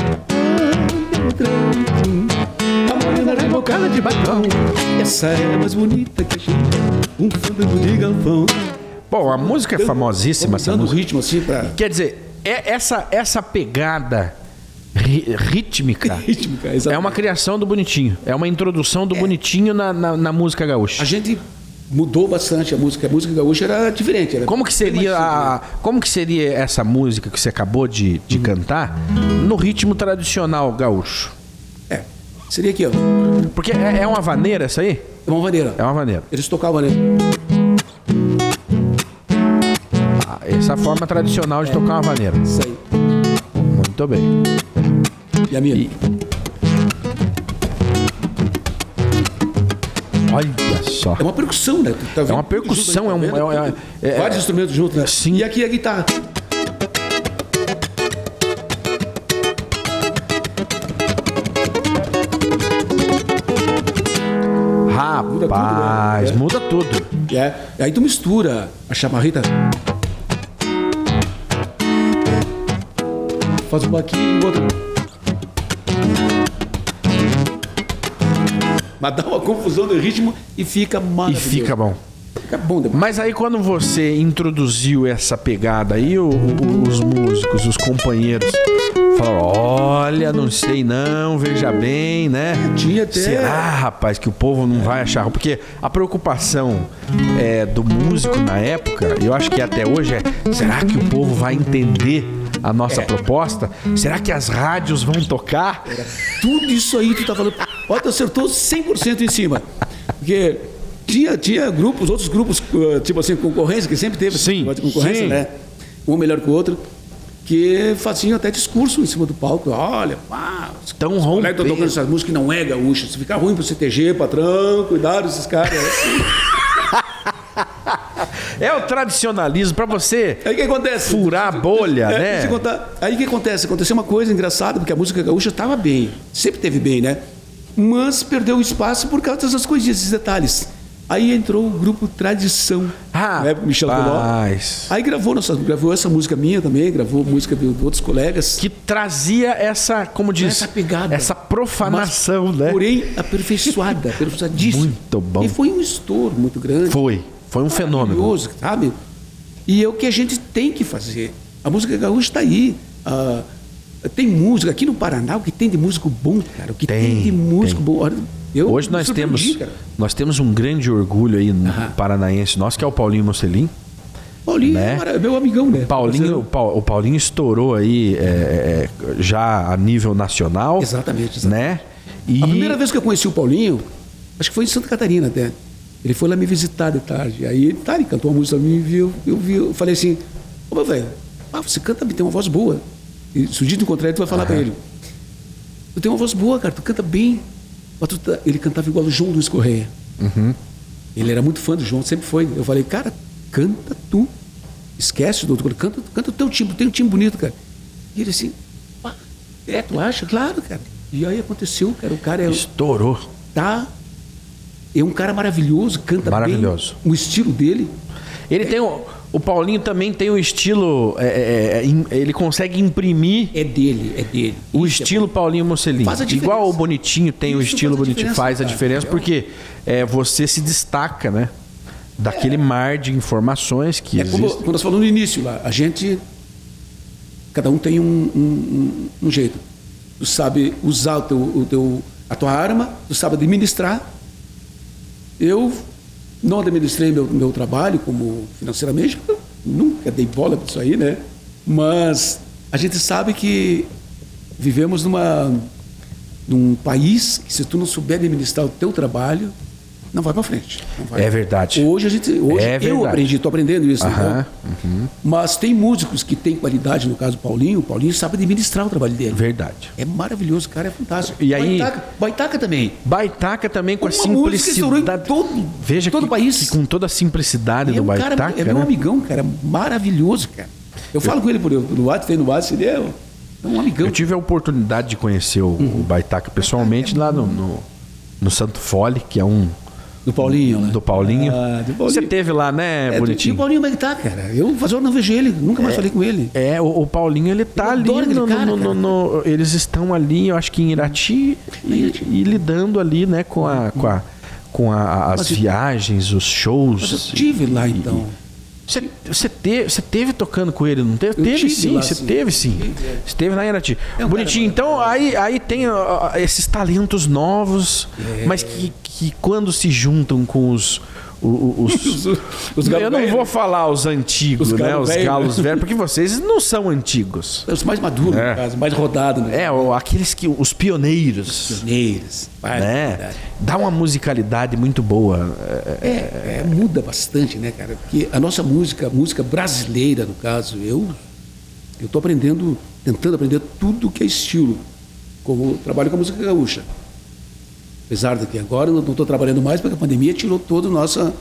Olha o trem. A morena rebocada de batom Essa é mais bonita que a gente Um fandango de galpão Bom, a música é famosíssima, essa música. ritmo assim pra Quer dizer, é essa, essa pegada rítmica Rítmica, é uma criação do Bonitinho. É uma introdução do Bonitinho na, na, na música A gaúcha. gente mudou bastante a música A música gaúcha era diferente era Como que seria a, como que seria essa música que você acabou de, de cantar no ritmo tradicional gaúcho? É, seria aqui ó Porque é, é uma vaneira essa aí? É uma maneira É uma vaneira. Eles tocavam ali Ah, Essa é a forma tradicional de tocar uma vaneira. Isso aí Muito bem. E a minha E- Olha só. É uma percussão, né? Tá vendo uma tudo percussão, junto aí, é um- tá é- é- é- Vários instrumentos juntos, né? Sim. E aqui a guitarra Rapaz, né? muda tudo. É, aí tu mistura a chamarrita. Faz um aqui e o Mas dá uma confusão do ritmo e fica E maravilhoso. fica bom. Fica bom demais. Mas aí quando você introduziu essa pegada aí, o- o- os músicos, os companheiros, falaram: olha, não sei não, veja bem, né? Tinha até- Será, rapaz, que o povo não vai achar? Porque a preocupação é, do músico na época, eu acho que até hoje é: será que o povo vai entender a nossa proposta? Será que as rádios vão tocar? Tudo isso aí tu tá falando. Ó, tu acertou 100% em cima. Porque tinha, tinha grupos, outros grupos, uh, tipo assim, concorrência, que sempre teve Sim, concorrência, sim. né? Um melhor que o outro, que faziam até discurso em cima do palco. Olha, pá, Tão os colegas estão rompendo. tocando essas músicas que não é gaúcha. Se ficar ruim pro CTG, patrão, cuidado desses caras. É o tradicionalismo pra você Aí que acontece? furar a bolha, É, né? contar. Aí o que acontece? Aconteceu uma coisa engraçada, porque a música gaúcha estava bem, sempre teve bem, né? Mas perdeu o espaço por causa dessas coisinhas, esses detalhes. Aí entrou o grupo Tradição, Ah, né? Michel. Rapaz. Aí gravou, nossa, gravou essa música minha também, gravou música de outros colegas. Que trazia essa, como diz, Essa pegada. essa profanação, mas, né? Porém, aperfeiçoada, aperfeiçoadíssima. Muito bom. E foi um estouro muito grande. Foi, foi um fenômeno. Maravilhoso, sabe? E é o que a gente tem que fazer. A música gaúcha está aí. Ah, tem música aqui no Paraná, o que tem de músico bom, cara. O que tem, Tem, de músico tem. bom. Eu Hoje nós temos, cara. nós temos um grande orgulho aí no paranaense nosso, que é o Paulinho Mocelin. Paulinho né? é mara- meu amigão, né? Paulinho, o Pau- o Paulinho estourou aí é, é, já a nível nacional. Exatamente, exatamente. Né? E A primeira vez que eu conheci o Paulinho, acho que foi em Santa Catarina até. Ele foi lá me visitar de tarde. Aí, tá, ele cantou uma música pra mim, viu, eu vi, eu falei assim, ô meu velho, ah, você canta tem uma voz boa. E se o dia encontrar ele, tu vai falar pra ele. Tu tem uma voz boa, cara, tu canta bem. Tu tá- Ele cantava igual o João Luiz Correia. Uhum. Ele era muito fã do João, sempre foi. Eu falei, cara, canta tu. Esquece do outro, canta, canta o teu timbre, tem um timbre bonito, cara. E ele assim, é, tu acha? Claro, cara. E aí aconteceu, cara, o cara é, estourou. tá. É um cara maravilhoso, canta Maravilhoso. bem. O estilo dele. Ele tem o, o Paulinho também tem o estilo. é, é, é, im- ele consegue imprimir É dele, é dele. o Isso é estilo Paulinho Mocelin. Faz a diferença. Igual o Bonitinho tem o Isso estilo faz a Bonitinho. diferença, Faz a diferença É. porque é, você se destaca, né? Daquele mar de informações que É como existe. quando nós falamos no início lá, a gente. Cada um tem um, um- um- um jeito. Tu sabe usar o teu, o teu- a tua arma, tu sabe administrar. Eu não administrei meu, meu trabalho como financeiramente, nunca dei bola para isso aí, né? Mas a gente sabe que vivemos numa, num país que se tu não souber administrar o teu trabalho, não vai para frente. vai. É verdade. Hoje a gente, hoje É eu aprendi, estou aprendendo isso. Aham, entendeu? Mas tem músicos que têm qualidade, no caso do Paulinho, o Paulinho sabe administrar o trabalho dele. Verdade. É maravilhoso, o cara é fantástico. E aí- Baitaca, Baitaca também. Baitaca também com a Uma em simplicidade. todo- Veja todo que, o país. que com toda a simplicidade é do um Baitaca. cara, é meu né? amigão, cara, maravilhoso, cara. Eu falo com ele por, no WhatsApp, tem no WhatsApp, ele é um, é um amigão. Eu tive a oportunidade de conhecer o, Uhum. o Baitaca pessoalmente lá no, no, no Santo Fole, que é um Do Paulinho, né? do Paulinho. Ah, do Paulinho. Você teve lá, né, É, E bonitinho? o Paulinho como é que tá, cara? Eu faz hora não vejo ele, nunca mais falei com ele. É, o, o Paulinho ele tá Eu ali no, cara, no- cara. no- no- eles estão ali, eu acho que em Irati e, e lidando ali, né, com a com, a, com a- as Mas viagens, os shows. Mas eu tive lá, então. Você, você, teve, você teve tocando com ele, não teve? Eu teve sim, lá, você sim. teve sim. É. Você teve na Irati. É um Bonitinho, então aí, aí tem esses talentos novos, É. mas que, que quando se juntam com os. Os, Os- os eu não vou falar os antigos, Os né? Os galos velhos, porque vocês não são antigos. Os mais maduros, É. no caso, mais rodados, né? É, aqueles que. Os pioneiros. Pioneiros. vai, Né? verdade. Dá uma musicalidade muito boa. É, É, é, muda bastante, né, cara? Porque a nossa música, a música brasileira, no caso, eu eu estou aprendendo, tentando aprender tudo que é estilo, como trabalho com a música gaúcha. Apesar de que agora eu não estou trabalhando mais, porque a pandemia tirou toda a nossa.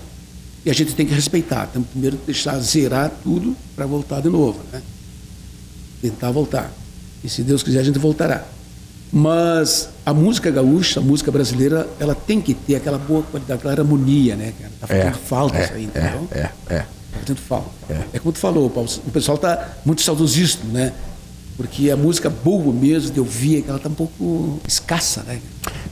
E a gente tem que respeitar. Temos primeiro que deixar zerar tudo para voltar de novo, né? Tentar voltar. E se Deus quiser, a gente voltará. Mas a música gaúcha, a música brasileira, ela tem que ter aquela boa qualidade, aquela harmonia, né, cara? Tá fazendo falta isso aí, entendeu? é, é. Tá fazendo falta. É. como tu falou, Paulo, o pessoal tá muito saudosista, né? Porque a música boa mesmo, de ouvir, ela tá um pouco escassa, né?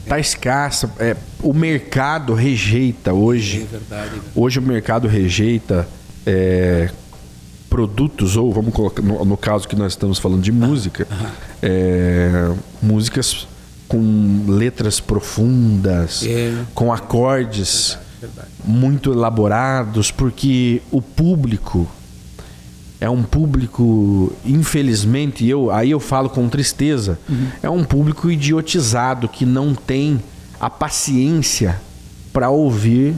Tá escassa. é, o mercado rejeita hoje. É verdade. né? Hoje o mercado rejeita é, produtos, ou vamos colocar, no, no caso que nós estamos falando de música, é, músicas com letras profundas, É. com acordes Verdade. muito elaborados, porque o público é um público, infelizmente, eu aí eu falo com tristeza, é um público idiotizado que não tem a paciência para ouvir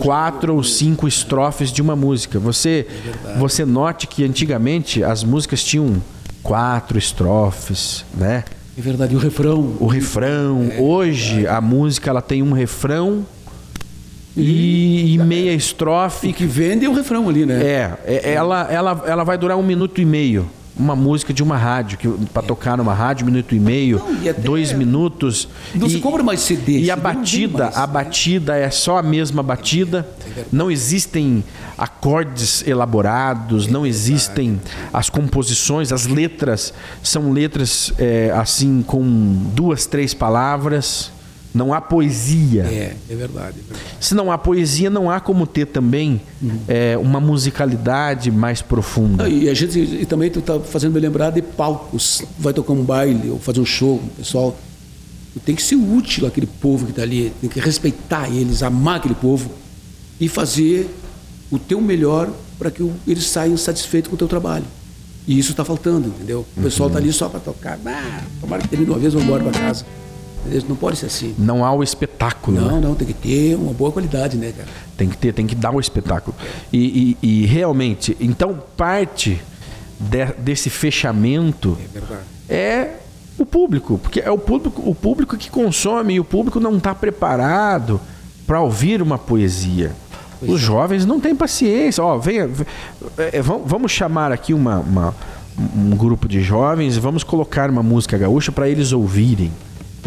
quatro ou cinco estrofes de uma música. Você, você note que antigamente as músicas tinham quatro estrofes, né? É verdade, o refrão. O refrão. Hoje a música ela tem um refrão e, e meia O estrofe. que vende é o refrão ali, né? É, é, ela, ela, ela vai durar um minuto e meio. Uma música de uma rádio, que para tocar numa rádio, um minuto e meio, Não, e dois minutos. Não e, se compra mais CD. E a batida, mais. a batida é só a mesma batida. Não existem acordes elaborados, não existem as composições, as letras são letras é, assim com duas, três palavras. Não há poesia. É, é verdade. é verdade. Se não há poesia, não há como ter também é, uma musicalidade mais profunda. E a gente e também tu tá fazendo me lembrar de palcos. Vai tocar um baile ou fazer um show, pessoal. Tem que ser útil àquele povo que está ali, tem que respeitar eles, amar aquele povo e fazer o teu melhor para que eles saiam satisfeitos com o teu trabalho. E isso está faltando, entendeu? O pessoal está ali só para tocar. Ah, tomara que termine uma vez, vamos embora para casa. Entendeu? Não pode ser assim. Não há o espetáculo. né? Não, não, tem que ter uma boa qualidade, né, cara? Tem que ter, tem que dar o espetáculo. E, e- e realmente, então parte de- desse fechamento É é o público, porque é o público, o público que consome e o público não está preparado para ouvir uma poesia. Os jovens não têm paciência. Ó, venha, é, é, vamos- vamos chamar aqui uma, uma- um grupo de jovens e vamos colocar uma música gaúcha para eles ouvirem,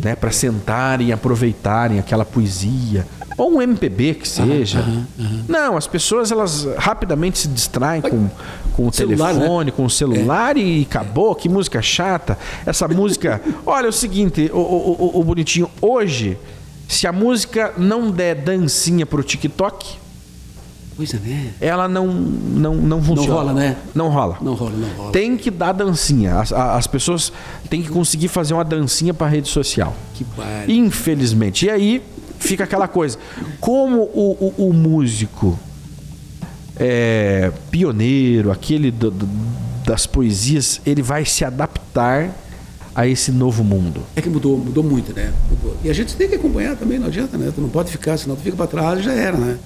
né? Para sentarem e aproveitarem aquela poesia ou um MPB que seja. Não, as pessoas elas rapidamente se distraem com, com o Celular, né? telefone, com o celular e acabou. Que música chata. Essa música. Olha, é o seguinte, o, o, o- o bonitinho, hoje, se a música não der dancinha pro TikTok, Coisa, né? ela não, não, não funciona. rola, né? Não rola. Não rola, não rola. Tem que dar dancinha. As, as pessoas têm que conseguir fazer uma dancinha para rede social. Que bar... Infelizmente. E aí fica aquela coisa. Como o, o- o músico é, pioneiro, aquele do- do- das poesias, ele vai se adaptar a esse novo mundo. É que mudou, mudou muito, né? Mudou. E a gente tem que acompanhar também, não adianta, né? Tu não pode ficar, senão tu fica para trás e já era, né?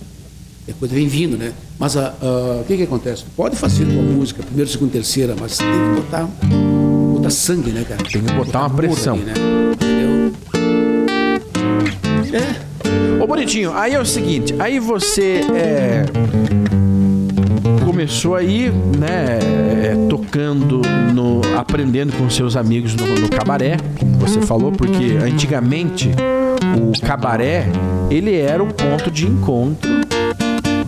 É coisa vem vindo, né? Mas a- a- o que que acontece? Tu pode fazer tua música, primeiro, segundo, terceira, mas tem que botar, botar sangue, né, cara? Tem que botar uma amor pressão. ali, né? Entendeu? É. Ô Bonitinho, aí é o seguinte, aí você é, começou aí, né, é, tocando, no, aprendendo com seus amigos no, no cabaré, como você falou, porque antigamente o cabaré, ele era o ponto de encontro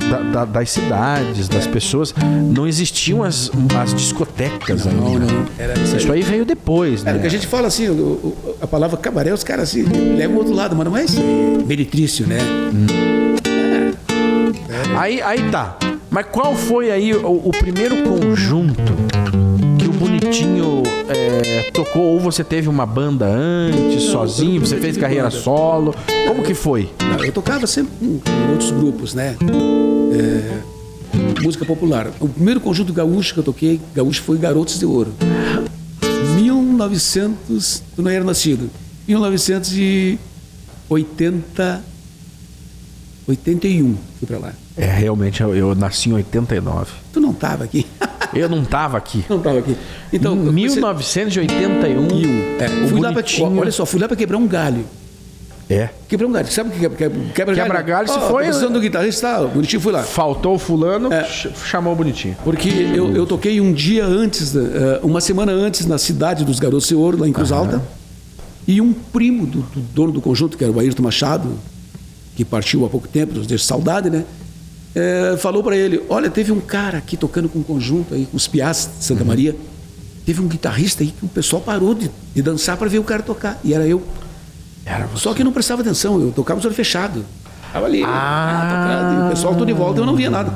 da- da- das cidades, das pessoas. Não existiam as, as discotecas Não, ainda. não. Era isso aí. Veio depois, o que a né? gente fala assim, o- o- a palavra cabaré, os caras assim, levam o outro lado, mas não é isso. É meritrício, né? Aí, aí tá. Mas qual foi aí o, o primeiro conjunto que o Bonitinho é, tocou? Ou você teve uma banda antes, sozinho? eu Você fez carreira banda. solo? Como que foi? Não, Eu tocava sempre com outros grupos, né? É, música popular. O primeiro conjunto gaúcho que eu toquei, gaúcho, foi Garotos de Ouro. 1900, tu não era nascido. 1980, 81, fui pra lá. É, realmente, eu, eu nasci em 89. Tu não tava aqui? Eu não tava aqui. não tava aqui. Então, em eu comecei- 1981, É, o fui lá pra, olha só, fui lá para quebrar um galho. É. Quebrar um galho. Sabe o que quebra, quebra, quebra galho? Quebra-galho, se Ó, foi- precisando do guitarrista, o bonitinho fui lá. Faltou o fulano, É. ch- chamou o Bonitinho. Porque eu, eu toquei um dia antes, eh, uma semana antes, na cidade dos Garotos de Ouro, lá em Cruz Alta. E um primo do, do dono do conjunto, que era o Ayrton Machado, que partiu há pouco tempo, nos deixa saudade, né? Eh, falou para ele: Olha, teve um cara aqui tocando com um conjunto aí, com os Piás de Santa Maria. Teve um guitarrista aí que o pessoal parou de, de dançar para ver o cara tocar. E era eu. Só que eu não prestava atenção, eu tocava os olhos fechados. Estava ali, Ah. tocando, e o pessoal todo em volta, eu não via nada.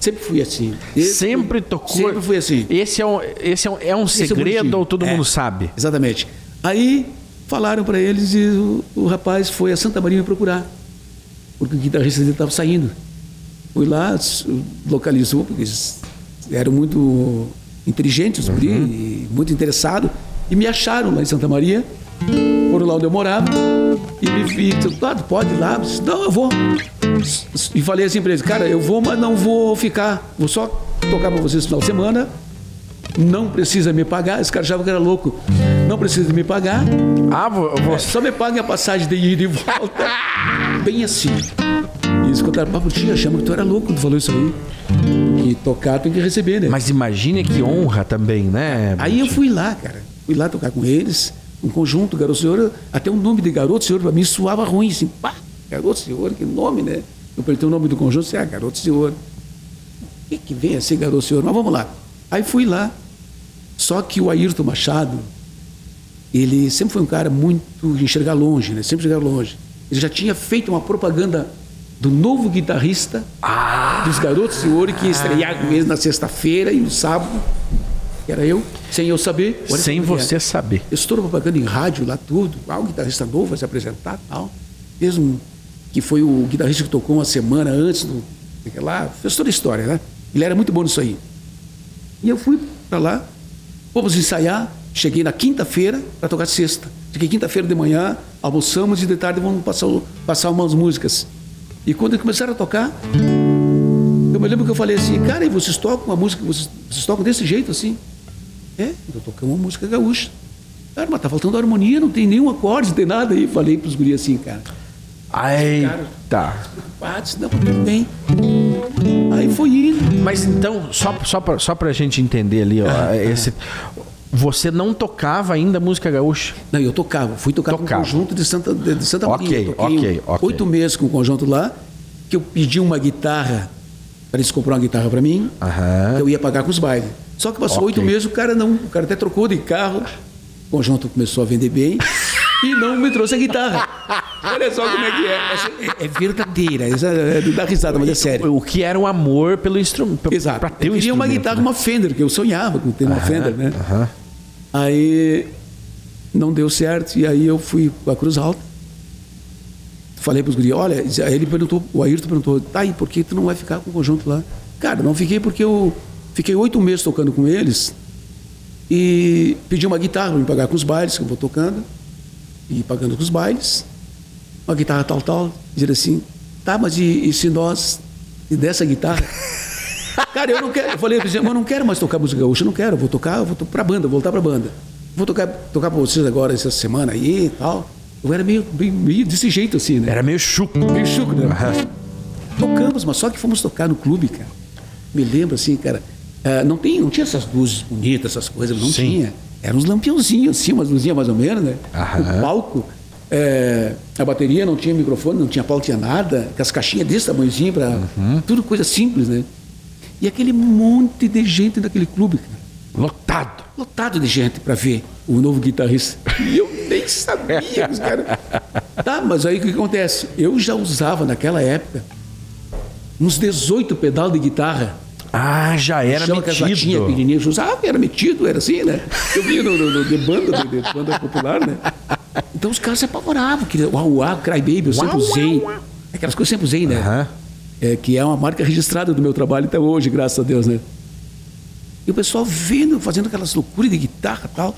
Sempre fui assim. Sempre tocou. Sempre fui assim. Esse é um, esse é um, é um é segredo bonitinho. ou todo É, mundo sabe? Exatamente. Aí falaram para eles e o, o rapaz foi a Santa Maria me procurar, porque o guitarrista dele estava saindo. Fui lá, localizou, porque eles eram muito inteligentes, e muito interessados, e me acharam lá em Santa Maria, lá onde eu morava, e me vi, claro, pode ir lá, Eu disse, não, eu vou. E falei assim para eles, cara, eu vou, mas não vou ficar, vou só tocar para vocês no final de semana, não precisa me pagar. Esse cara achava que era louco. Não precisa me pagar. Ah, vo- você. Só me pague a passagem de ida e volta. Bem assim. E eles contaram, papo, tia, achamos que tu era louco quando falou isso aí. Que tocar tem que receber, né? Mas imagine que honra também, né? Aí eu fui lá, cara. Fui lá tocar com eles, um conjunto, Garoto Senhor. Até o nome de Garoto Senhor pra mim soava ruim, assim. Pá, Garoto Senhor, que nome, né? Eu perguntei o nome do conjunto, disse, ah, Garoto Senhor. O que, que vem a ser Garoto Senhor? Mas vamos lá. Aí fui lá. Só que o Ayrton Machado, ele sempre foi um cara muito de enxergar longe, né? Sempre enxergar longe. Ele já tinha feito uma propaganda do novo guitarrista dos Garotos de Ouro que ia estrear com eles na sexta-feira e no sábado. Era eu, sem eu saber. Sem é que é. você saber. Eu estou propaganda em rádio lá, tudo. Ah, o guitarrista novo vai se apresentar tal. Mesmo que foi o guitarrista que tocou uma semana antes do. lá, fez toda a história, né? Ele era muito bom nisso aí. E eu fui para lá, fomos ensaiar, cheguei na quinta-feira para tocar sexta. Cheguei quinta-feira de manhã, almoçamos e de tarde vamos passar, passar umas músicas. E quando começaram a tocar, eu me lembro que eu falei assim, cara, e vocês tocam uma música, vocês, vocês tocam desse jeito assim? É, eu tocamos uma música gaúcha. Cara, mas tá faltando harmonia, não tem nenhum acorde, não tem nada aí. Falei pros guri assim, cara. Eita. Ah, disse, não, tudo bem. Aí foi indo. Mas então, só, só, pra, só pra gente entender ali, ó, esse, você não tocava ainda música gaúcha? Não, eu tocava. Fui tocar Tocava. com o conjunto de Santa, de, de Santa Ok, Maria. Toquei ok, ok. Oito meses com o conjunto lá, que eu pedi uma guitarra, para eles comprar uma guitarra para mim, que eu ia pagar com os bailes. Só que passou oito meses, o cara não, o cara até trocou de carro, o conjunto começou a vender bem e não me trouxe a guitarra. Olha só como é que é. Essa é, é verdadeira, essa é, dá risada, mas é sério. O que era um amor pelo instrumento. Exato. Pra ter eu queria uma guitarra, né? uma Fender, que eu sonhava com ter uma Fender, né? Aí não deu certo, e aí eu fui para a Cruz Alta. Falei para os guri, olha, aí ele perguntou, o Ayrton perguntou, tá aí, por que tu não vai ficar com o conjunto lá? Cara, não fiquei porque eu fiquei oito meses tocando com eles e pedi uma guitarra para me pagar com os bailes que eu vou tocando e pagando com os bailes. Uma guitarra tal, tal, dizer assim, tá, mas e, e se nós e dessa guitarra? Cara, eu não quero. Eu falei, mas eu não quero mais tocar música gaúcha, eu não quero. Eu vou tocar, eu vou to- pra banda, voltar pra banda. Vou tocar, tocar pra vocês agora essa semana aí e tal. Eu era meio, meio, meio desse jeito assim, né? Era meio chuco. meio chuco, né? Aham. Tocamos, mas só que fomos tocar no clube, cara. Me lembro assim, cara. Ah, não, tem, não tinha essas luzes bonitas, essas coisas, não Sim. tinha. Eram uns lampiãozinhos assim, umas luzinhas mais ou menos, né? Aham. O palco, eh, a bateria não tinha microfone, não tinha pau, não tinha nada. Com as caixinhas desse tamanhozinho, pra, Uhum. tudo coisa simples, né? E aquele monte de gente naquele clube, cara. Lotado. Lotado de gente para ver o novo guitarrista. E eu nem sabia que os caras. Tá, mas aí o que acontece? Eu já usava naquela época uns 18 pedal de guitarra. Ah, já era Chama com as latinhas metido. pequenininhas. Eu usava, era metido, era assim, né? Eu via no, no, no- de banda, de, de banda popular, né? Então os caras se apavoravam. Queria, uau, uau, Cry Baby, eu sempre usei. Aquelas coisas eu sempre usei, né? É, que é uma marca registrada do meu trabalho até hoje, graças a Deus, né? E o pessoal vendo, fazendo aquelas loucuras de guitarra e tal.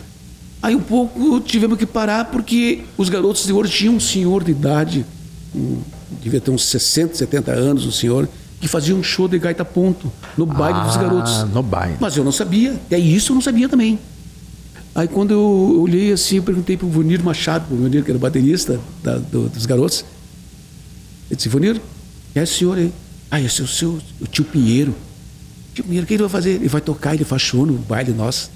Aí um pouco tivemos que parar porque os garotos de ouro tinham um senhor de idade, um, devia ter uns 60, 70 anos, um senhor, que fazia um show de gaita ponto no baile dos Ah, garotos. no baile. Mas eu não sabia, até isso eu não sabia também. Aí quando eu olhei assim, eu perguntei para o Vonir Machado, o Vonir que era o baterista da- do- dos garotos. Ele disse, Vonir, é esse senhor aí? Ah, esse é o seu o tio Pinheiro. Tio Pinheiro, o que ele vai fazer? Ele vai tocar, ele faz show no baile nosso.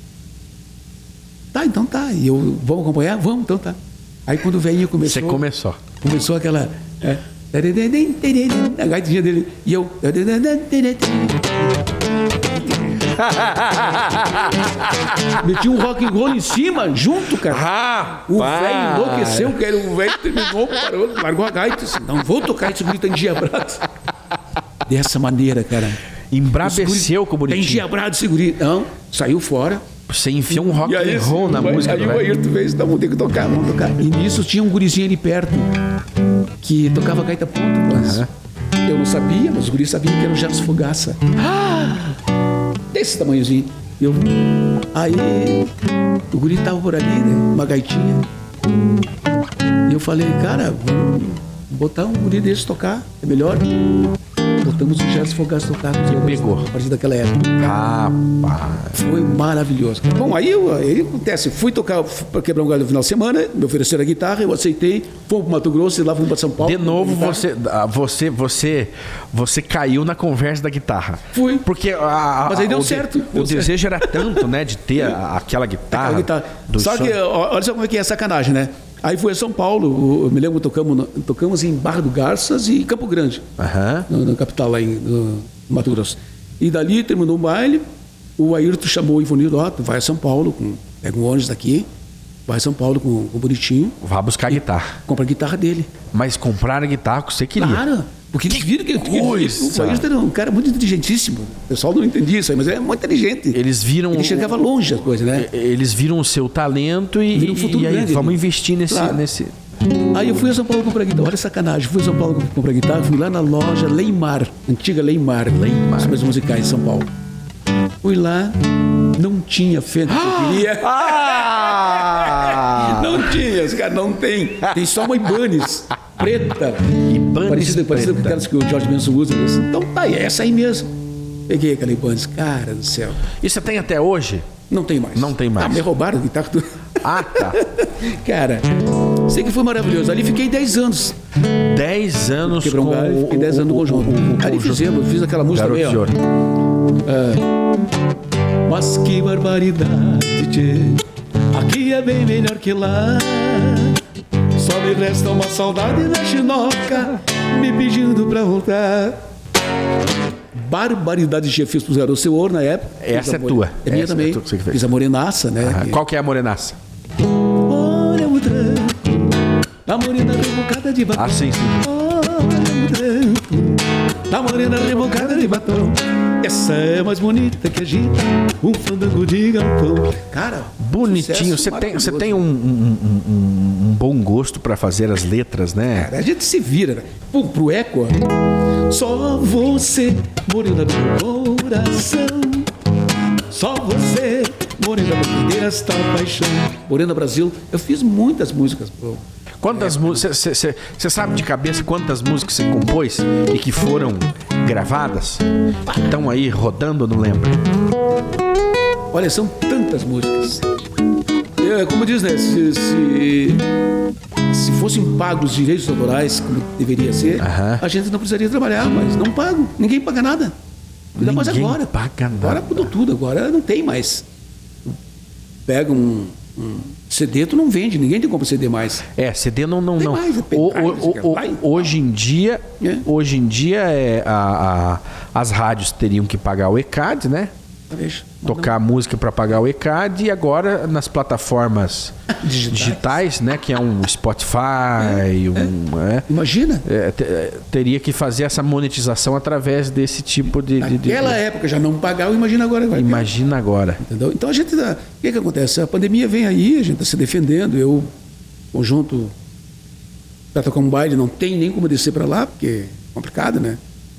Tá, então tá. E eu, vamos acompanhar? Vamos, então tá. Aí quando o velhinho começou... Você começou. Começou aquela. É, a gaitinha dele. E eu. Meti um rock and roll em cima, junto, cara. O velho enlouqueceu, cara. O velho terminou, parou, largou a gaita. Disse, não vou tocar esse grito endiabrado. Dessa maneira, cara. Embrabeceu com o Tem bonitinho. diabrado esse guri. Não, saiu fora. Você enfiou um rock E aí, and roll na aí, música Aí do o velho. Ayrton fez, então vamos ter que tocar, vamos tocar. E nisso tinha um gurizinho ali perto que tocava gaita ponto. Mas Eu não sabia, mas os guris sabiam que era o Gerson Fogaça. Desse tamanhozinho. Eu, aí o guri tava por ali, né? Uma gaitinha. E eu falei, cara, vamos botar um guri desse tocar, é melhor. Botamos o Gerson Fogaça tocar com os garotos pegou. a partir daquela época. Rapaz. Foi maravilhoso. cara. Bom, aí, eu, acontece, fui tocar para quebrar um galho no final de semana, me ofereceram a guitarra, eu aceitei, fomos para Mato Grosso e lá fomos para São Paulo. De novo, você, ah, você, você, você caiu na conversa da guitarra. Fui. Porque a, a- Mas aí deu o, de- certo, o deu certo. desejo era tanto, né, de ter a- aquela guitarra. Aquela guitarra. do Só som. que, olha só como é que é sacanagem, né? Aí fui a São Paulo, eu me lembro, tocamos, no- tocamos em Barra do Garças e Campo Grande. Aham. na, na capital lá em no Mato Grosso. E dali terminou o baile, o Ayrton chamou o Ivonildo, ó, tu vai a São Paulo, com, pega um ônibus daqui, vai a São Paulo com, com o Bonitinho, Vá buscar a guitarra. compra a guitarra dele. Mas comprar a guitarra que você queria. Claro, porque eles viram que, que o Ayrton era um cara muito inteligentíssimo. O pessoal não entendia isso aí, mas ele é muito inteligente. Eles viram. Ele chegava longe as coisas, né? Eles viram o seu talento e, Viram um futuro e aí grande vamos ali. investir nesse, Claro. nesse. Aí eu fui a São Paulo comprar guitarra. Olha sacanagem. Fui a São Paulo comprar guitarra. Fui lá na loja Leimar, antiga Leimar, Leimar, as coisas musicais de São Paulo. Fui lá, não tinha Fender que eu queria. Ah! Não tinha, os caras não tem. Tem só uma Ibanez preta. Ibanez parecida, parecida com aquelas que o George Benson usa. Então tá, é essa aí mesmo. Peguei aquela Ibanez. Cara do céu. E você tem até hoje? Não tem mais. Não tem mais. Ah, me roubaram a guitarra. tudo. Ah, tá. Cara, sei que foi maravilhoso. Ali fiquei 10 anos. 10 anos Quebrou um com galho, fiquei o- 10 anos no o- conjunto. o- o Ali conjunto fizemos, fiz aquela música também, ó. Ouro. Mas que barbaridade, tchê. Aqui é bem melhor que lá. Só me resta uma saudade da chinoca me pedindo pra voltar. Barbaridade de fiz pro Zero Seu Ouro na época. Essa a é more- tua. É minha Essa é também. tua que fez. Fiz a Morenaça, né? Qual que é a morenaça? Olha o tranco, a morena rebocada de batom. Ah, sim, sim. Olha o tranco, a morena rebocada de batom. Essa é mais bonita que agita um fandango de galpão. Cara, Bonitinho. Você tem, você tem um, um- um- um- bom gosto para fazer as letras, né? Cara, a gente se vira, né? Pô, pro eco. Só você, morena do meu coração. Só você, morena brasileira, esta paixão. Morena Brasil, eu fiz muitas músicas, pô. Quantas músicas. Você sabe de cabeça quantas músicas você compôs e que foram gravadas? Que estão aí rodando, não lembro. Olha, são tantas músicas. É, como diz, né? Se, se, se fossem pagos os direitos autorais, como deveria ser, Aham. a gente não precisaria trabalhar, mas não pagam. Ninguém paga nada. Ainda mais agora. paga Agora nada. mudou tudo, agora não tem mais. Pega um, um CD, tu não vende, ninguém tem como CD mais. É, CD não. não, não. mais, é pendrive, o- o- o- hoje em dia, É. hoje em dia é, a- a- as rádios teriam que pagar o ECAD, né? Talvez. Tocar música para pagar o ECAD e agora nas plataformas Digitais. digitais, né? Que é um Spotify, um. é, Imagina. é, te- é, teria que fazer essa monetização através desse tipo de. de- de- Naquela época já não pagava, imagina agora. agora. Imagina agora. Entendeu? Então a gente. tá- O que, que acontece? A pandemia vem aí, a gente está se defendendo. Eu, conjunto, para tocar um baile, não tem nem como descer para lá, porque é complicado, né?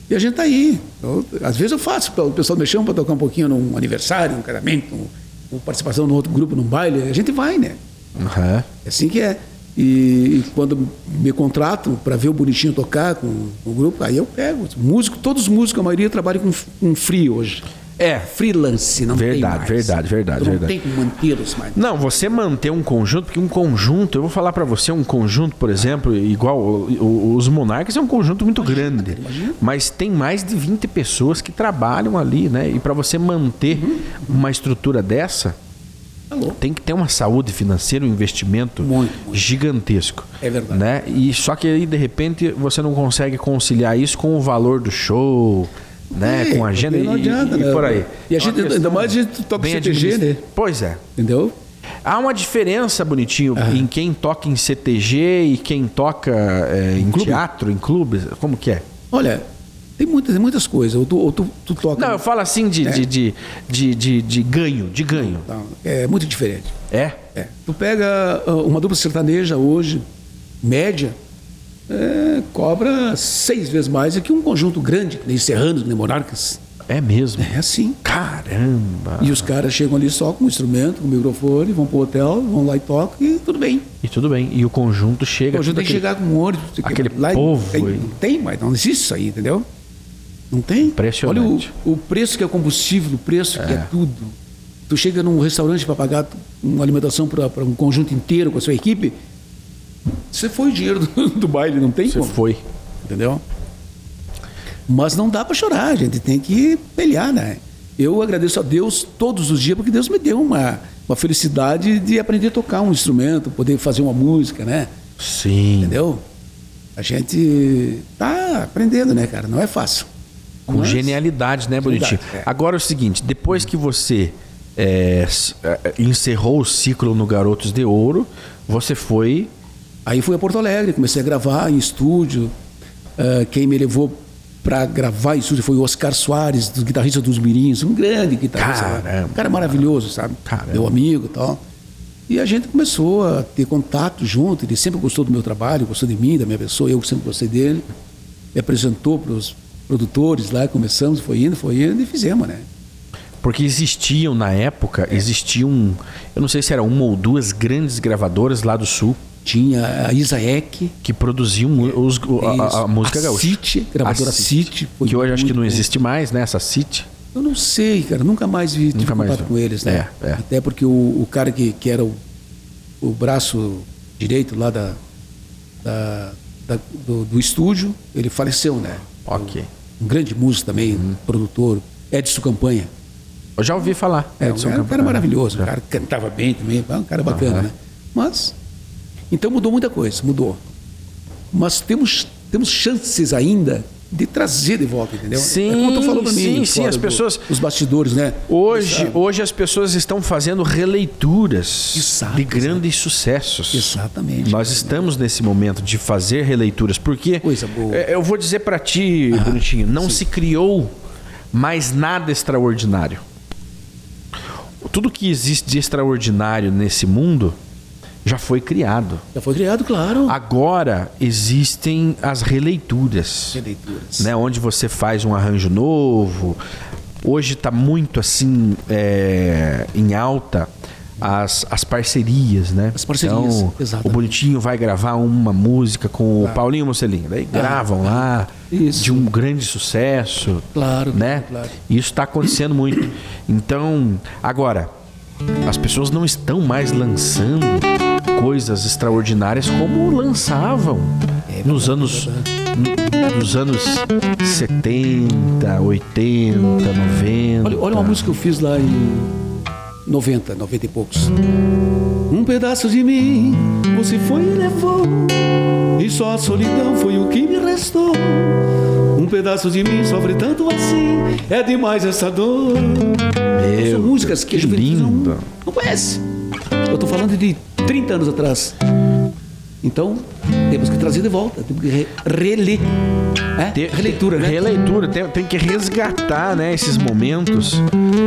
E a gente está aí. Eu- às vezes eu faço, o pessoal me chama para tocar um pouquinho num aniversário, num casamento, um- uma participação num outro grupo, num baile. A gente vai, né? Aham. É assim que é. E, e quando me contratam para ver o bonitinho tocar com, com o grupo, aí eu pego. Músico, todos os músicos, a maioria trabalham com, com free hoje. É. Freelance, não Verdade, tem mais. verdade, verdade, Tu não verdade. tem como mantê-los mais. Não, você manter um conjunto, porque um conjunto, eu vou falar pra você, um conjunto, por exemplo, igual os Monarcas é um conjunto muito grande, imagina. mas tem mais de 20 pessoas que trabalham ali, né? E pra você manter Uhum. uma estrutura dessa, Alô? tem que ter uma saúde financeira, um investimento Muito, muito. gigantesco. É verdade. Né? E só que aí de repente você não consegue conciliar isso com o valor do show, né? É, com a agenda e, adianta, e né? por aí. E a gente- ainda mais a gente toca bem CTG, administra- né? Pois é. Entendeu? Há uma diferença, bonitinho, em quem toca em CTG e quem toca é, em clube? teatro, em clubes. Como que é? Olha, Tem muitas, muitas coisas. Ou tu, ou tu, tu toca. Não, eu falo assim de, É. de, de, de, de, de ganho, de ganho. É muito diferente. É? É. Tu pega ah, uma dupla sertaneja hoje, média, é, cobra seis vezes mais do que um conjunto grande, nem Serranos, nem Monarcas. É mesmo. É assim. Caramba! E os caras chegam ali só com o instrumento, com o microfone, vão pro hotel, vão lá e tocam e tudo bem. E tudo bem. E o conjunto chega. Hoje tudo tem que chegar com tem que- aquele lá povo Tem, não tem, mas não existe isso aí, entendeu? Não tem. Impressionante. Olha o, o preço que é combustível, o preço que é tudo. Tu chega num restaurante para pagar uma alimentação para um conjunto inteiro com a sua equipe, você foi o dinheiro do, do baile, não tem Você como. foi. Entendeu? Mas não dá para chorar, a gente tem que pelear, né? Eu agradeço a Deus todos os dias porque Deus me deu uma, uma felicidade de aprender a tocar um instrumento, poder fazer uma música, né? Sim. Entendeu? A gente tá aprendendo, né, cara? Não é fácil. Com Mas- genialidade, né, Bonitinho? É. Agora é o seguinte: depois que você é, s- é, encerrou o ciclo no Garotos de Ouro, você foi. Aí fui a Porto Alegre, comecei a gravar em estúdio. Ah, quem me levou para gravar em estúdio foi o Oscar Soares, do guitarrista dos Mirins, um grande guitarrista. Caramba. Um cara maravilhoso, sabe? Caramba. Meu amigo e tal. E a gente começou a ter contato junto. Ele sempre gostou do meu trabalho, gostou de mim, da minha pessoa, eu sempre gostei dele. Me apresentou para os produtores lá, começamos, foi indo, foi indo e fizemos, né? Porque existiam na época, existiam. Eu não sei se era uma ou duas grandes gravadoras lá do sul Tinha a Isaek, que produziam mu- os- a, a- música A gaúcha. City, gravadora A City, foi Que hoje acho que não bom. existe mais, né? Essa City. Eu não sei, cara, nunca mais vi Nunca mais contato viu. com eles, né? É, é. Até porque o, o cara que, que era o, o braço direito lá da, da- da- do, do estúdio, ele faleceu, né? Ok. Um grande músico também, Uhum. produtor, Edson Campanha. Eu já ouvi falar. É, um Edson cara, um cara Campanha. maravilhoso, um Já. cara que cantava bem também, um cara bacana, Aham. né? Mas, então mudou muita coisa, mudou. Mas temos, temos chances ainda de trazer de volta, entendeu? Sim, é como falou pra mim. sim, sim, fora as do- pessoas- Os bastidores, né? Hoje, Sabe? hoje as pessoas estão fazendo releituras Exato, de grandes sucessos. Exatamente. Nós estamos nesse momento de fazer releituras, porque Coisa boa. é, eu vou dizer pra ti, Bonitinho, não se criou mais nada extraordinário. Tudo que existe de extraordinário nesse mundo já foi criado. Já foi criado, claro. Agora existem as releituras Releituras. né, onde você faz um arranjo novo. Hoje está muito assim é, em alta as, as parcerias, né? As parcerias, Então, exatamente. o Bonitinho vai gravar uma música com o Claro. Paulinho Mocelinho. Daí gravam lá Isso. de um grande sucesso. Claro, né? claro. Isso está acontecendo muito. Então, agora, as pessoas não estão mais lançando coisas extraordinárias como lançavam É nos anos nos anos 70, 80, 90. Olha, olha uma música que eu fiz lá em 90, 90 e poucos. Um pedaço de mim você foi e levou, e só a solidão foi o que me restou. Um pedaço de mim sofre tanto assim, é demais essa dor. Meu São músicas que, a que juventude não, não conhece. Eu tô falando de 30 anos atrás. Então, temos que trazer de volta, temos que re reler. É? Ter- Releitura, né? Releitura, tem, tem que resgatar, né, esses momentos,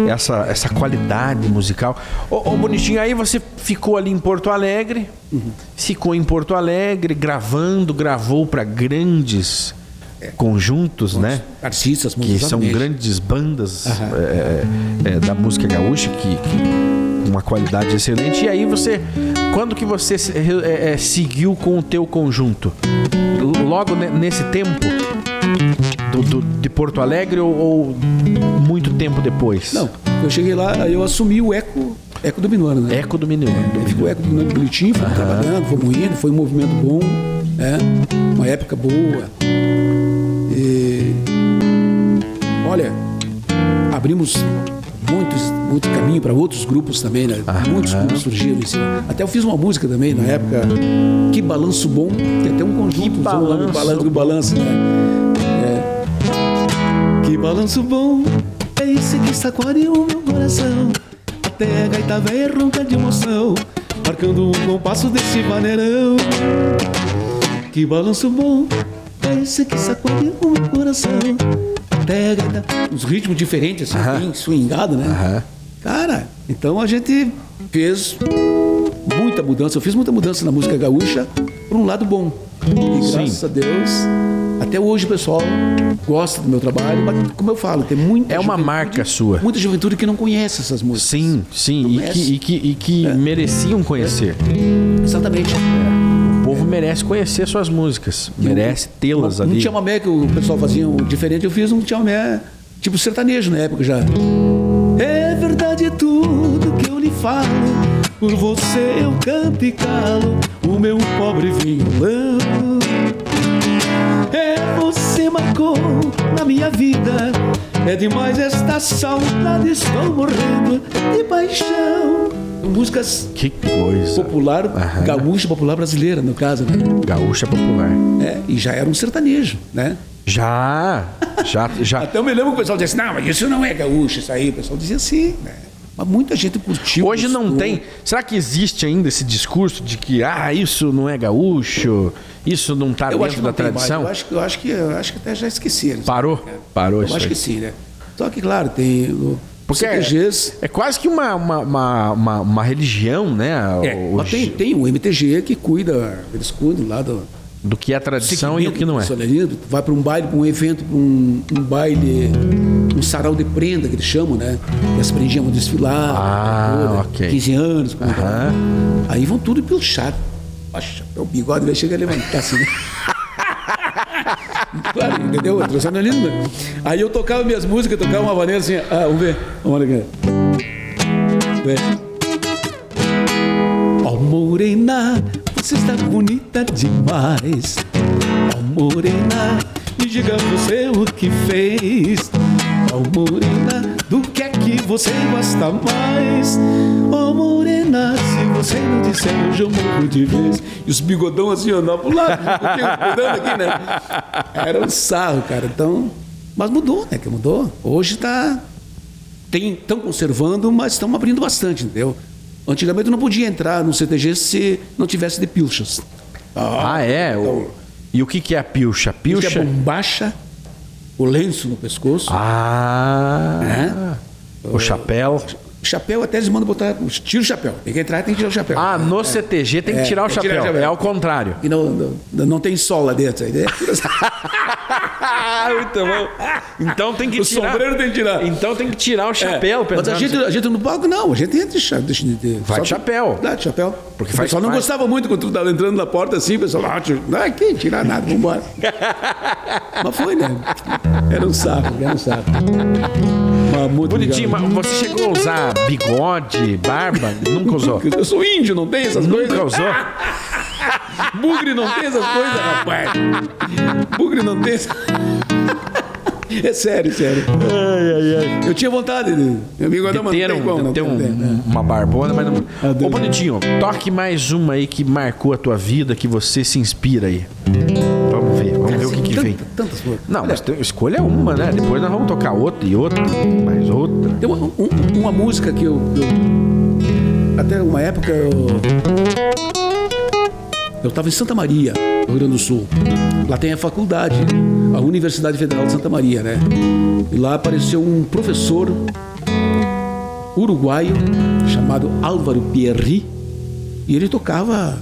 essa, essa qualidade musical. Ô, Bonitinho, aí você ficou ali em Porto Alegre, Uhum. ficou em Porto Alegre, gravando, gravou para grandes conjuntos, né? Artistas, Que são grandes bandas Aham. é, é, da música gaúcha, que, que uma qualidade excelente. E aí você, quando que você é, é, seguiu com o teu conjunto? Logo ne- nesse tempo do, do- de Porto Alegre ou, ou muito tempo depois? Não, eu cheguei lá, eu assumi o eco, eco do Minuano, né? Eco do Minuano. Aí ficou eco do Minuano bonitinho, fomos trabalhando, fomos indo, foi um movimento bom, né? uma época boa. E, olha, abrimos muitos, muito caminho para outros grupos também, né? Muitos grupos surgiram em cima. Até eu fiz uma música também na época, Que Balanço Bom, tem até um conjunto, Balanço balanço do balanço, né? É. Que balanço bom é esse que sacode o meu coração. Até a gaita velha ronca de emoção, marcando o compasso desse maneirão. Que balanço bom tristeza que sacode o meu coração. Pega, uns ritmos diferentes, assim, Aham. bem swingado, né? Aham. Cara, então a gente fez muita mudança. Eu fiz muita mudança na música gaúcha por um lado bom. E Sim. graças a Deus, até hoje o pessoal gosta do meu trabalho, mas como eu falo, tem muita É uma marca sua. Muita juventude que não conhece essas músicas. Sim, sim. E que, e que, e que mereciam conhecer. Exatamente. O povo merece conhecer suas músicas. Merece tê-las Um ali. chamamé que o pessoal fazia um diferente, eu fiz um chamamé tipo sertanejo na época já. É verdade tudo que eu lhe falo, por você eu canto e calo o meu pobre violão. É você marcou na minha vida, é demais esta saudade, estou morrendo de paixão. Músicas Que coisa. popular, Aham. gaúcha popular brasileira, no caso, né? Gaúcha popular. É, e já era um sertanejo, né? Já, já, já. Até eu me lembro que o pessoal dizia assim, não, mas isso não é gaúcho, isso aí. O pessoal dizia assim, né? Mas muita gente curtiu. Hoje não gostou. tem. Será que existe ainda esse discurso de que ah, isso não é gaúcho, isso não está Eu dentro da tradição? Eu acho, que- eu, acho que, eu acho que até já esqueceram. Parou? Parou Eu isso acho aí. que sim, né? Só que, claro, tem Porque é, é quase que uma, uma, uma, uma- uma religião, né? É, mas tem, tem o MTG que cuida, eles cuidam lá do do que é tradição e o que não é. vai para um baile, para um evento, para um, um baile, um sarau de prenda, que eles chamam, né? E as prendinhas vão desfilar. Ah, toda, ok. 15 anos. com- Aham. Aí vão tudo pilchar. Poxa, o bigode vai chegar a levantar assim. né? claro, entendeu? Tradicionalismo. né? Aí eu tocava minhas músicas, tocava uma maneira assim. Ah, vamos ver. Vamos. Vê. Ó morena, você está bonita demais. Ó morena, me diga você o que fez. Ó morena, você gosta mais? Ó morena, se você não disser, hoje eu morro de vez. E os bigodão assim, andando pro lado, cuidando aqui, né? Era um sarro, cara. Então, mas mudou, né? Que mudou. Hoje tá estão conservando, mas estão abrindo bastante, entendeu? Antigamente não podia entrar no CTG se não tivesse de pilchas. Ah, é? O- E o que, que é a pilcha? Pilcha é Pilcha? bombacha, o lenço no pescoço, Ah. O chapéu. chapéu até eles mandam botar, tira o chapéu. Tem que entrar tem que tirar o chapéu. Ah, no CTG tem que É, tirar o tem que tirar chapéu. o chapéu. É ao contrário. E não, não, não tem sol lá dentro. Né? Muito bom. Então tem que o tirar. sombreiro tem que tirar. Então tem que tirar o chapéu. É, mas a gente, a gente no palco não, a gente entra de de, de, Vai de chapéu. Dá de chapéu. Porque o pessoal não gostava muito quando tu estava entrando na porta assim, o pessoal, ah, não é aqui, tirar nada, vambora. mas foi, né? Era um saco, era um saco. Bonitinho, mas você chegou a usar bigode, barba? Nunca usou? Eu sou índio, não tem essas Nunca coisas. usou? Bugre não tem essas coisas, rapaz. Bugre não tem essas... É sério, sério. Eu tinha vontade de. Meu amigo Adão, ter, tem como, um, não ter tem, um- tem, né? uma barbona, mas não. Ô, Bonitinho, toque mais uma aí que marcou a tua vida, que você se inspira aí. Vamos ver, vamos ver o que, que vem. Tanta- Tantas coisas. Não, mas tem- escolha uma, né? Depois nós vamos tocar outra e outra, mais outra. Tem uma, um- uma música que eu, eu- Até uma época eu. Eu estava em Santa Maria, no Rio Grande do Sul. Lá tem a faculdade, a Universidade Federal de Santa Maria, né? E lá apareceu um professor uruguaio chamado Álvaro Pierri. E ele tocava.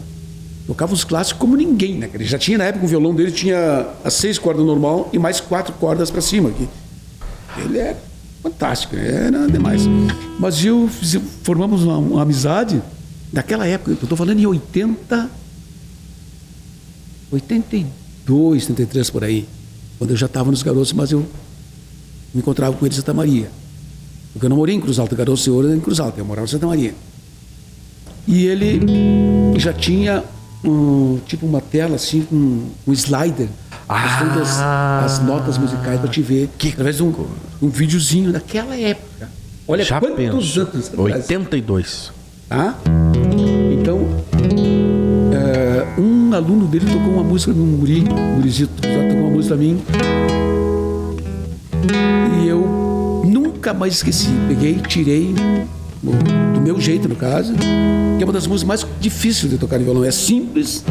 Tocava os clássicos como ninguém, né? Ele já tinha na época o violão dele tinha as seis cordas normal e mais quatro cordas para cima aqui. Ele é fantástico, né? era demais. Mas eu formamos uma, uma amizade naquela época, eu estou falando em 80, 82, 83 por aí, quando eu já estava nos Garotos, mas eu me encontrava com ele em Santa Maria. Porque eu não morei em Cruz Alta, Garotos e Ouro era em Cruz Alta, eu morava em Santa Maria. E ele já tinha um, tipo uma tela assim, com um slider, mostrando as, as notas musicais para te ver, Que através de um, um videozinho daquela época. Olha Já quantos penso. anos atrás. 82. Tá? Então, é, um aluno dele tocou uma música de um guri, um gurizito, já tocou uma música pra mim. E eu nunca mais esqueci. Peguei, tirei, do meu jeito, no caso, que é uma das músicas mais difíceis de tocar de violão. É simples,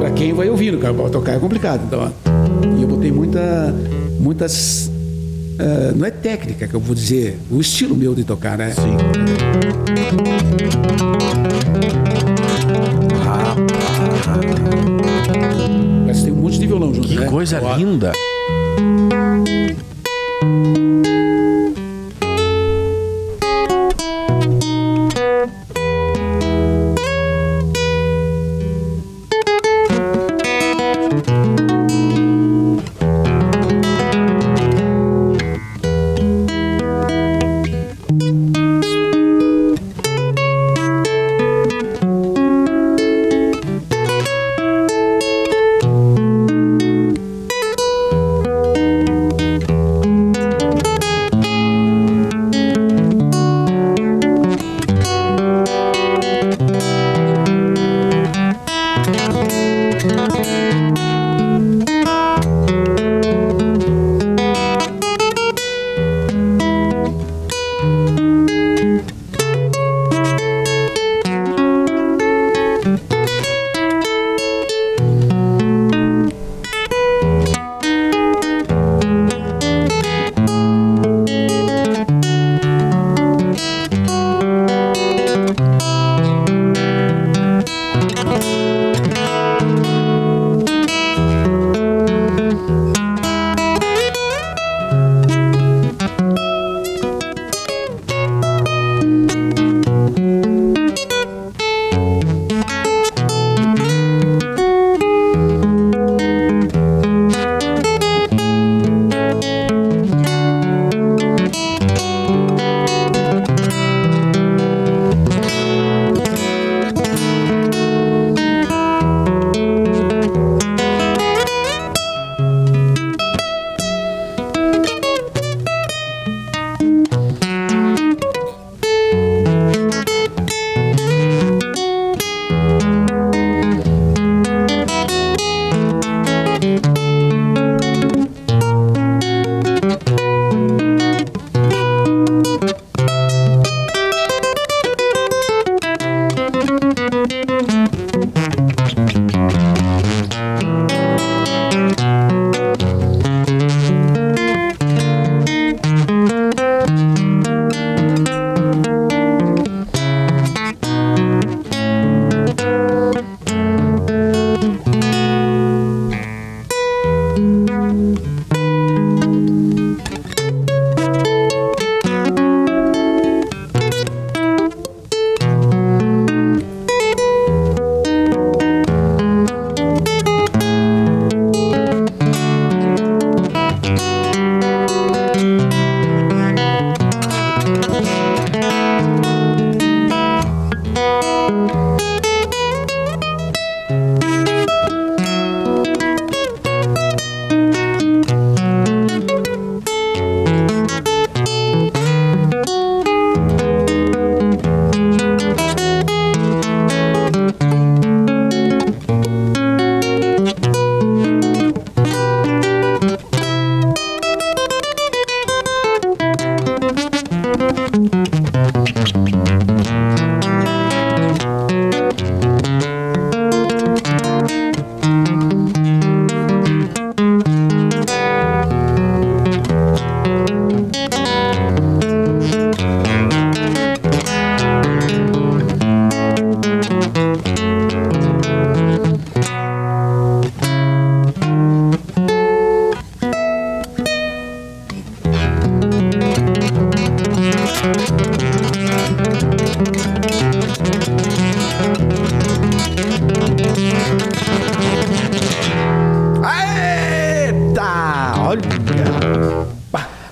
para quem vai ouvindo, cara, tocar é complicado. Então, e eu botei muita, muitas. ah, não é técnica que eu vou dizer, o estilo meu de tocar, né? Sim. Mas tem um monte de violão junto, Que né? coisa Ó, linda.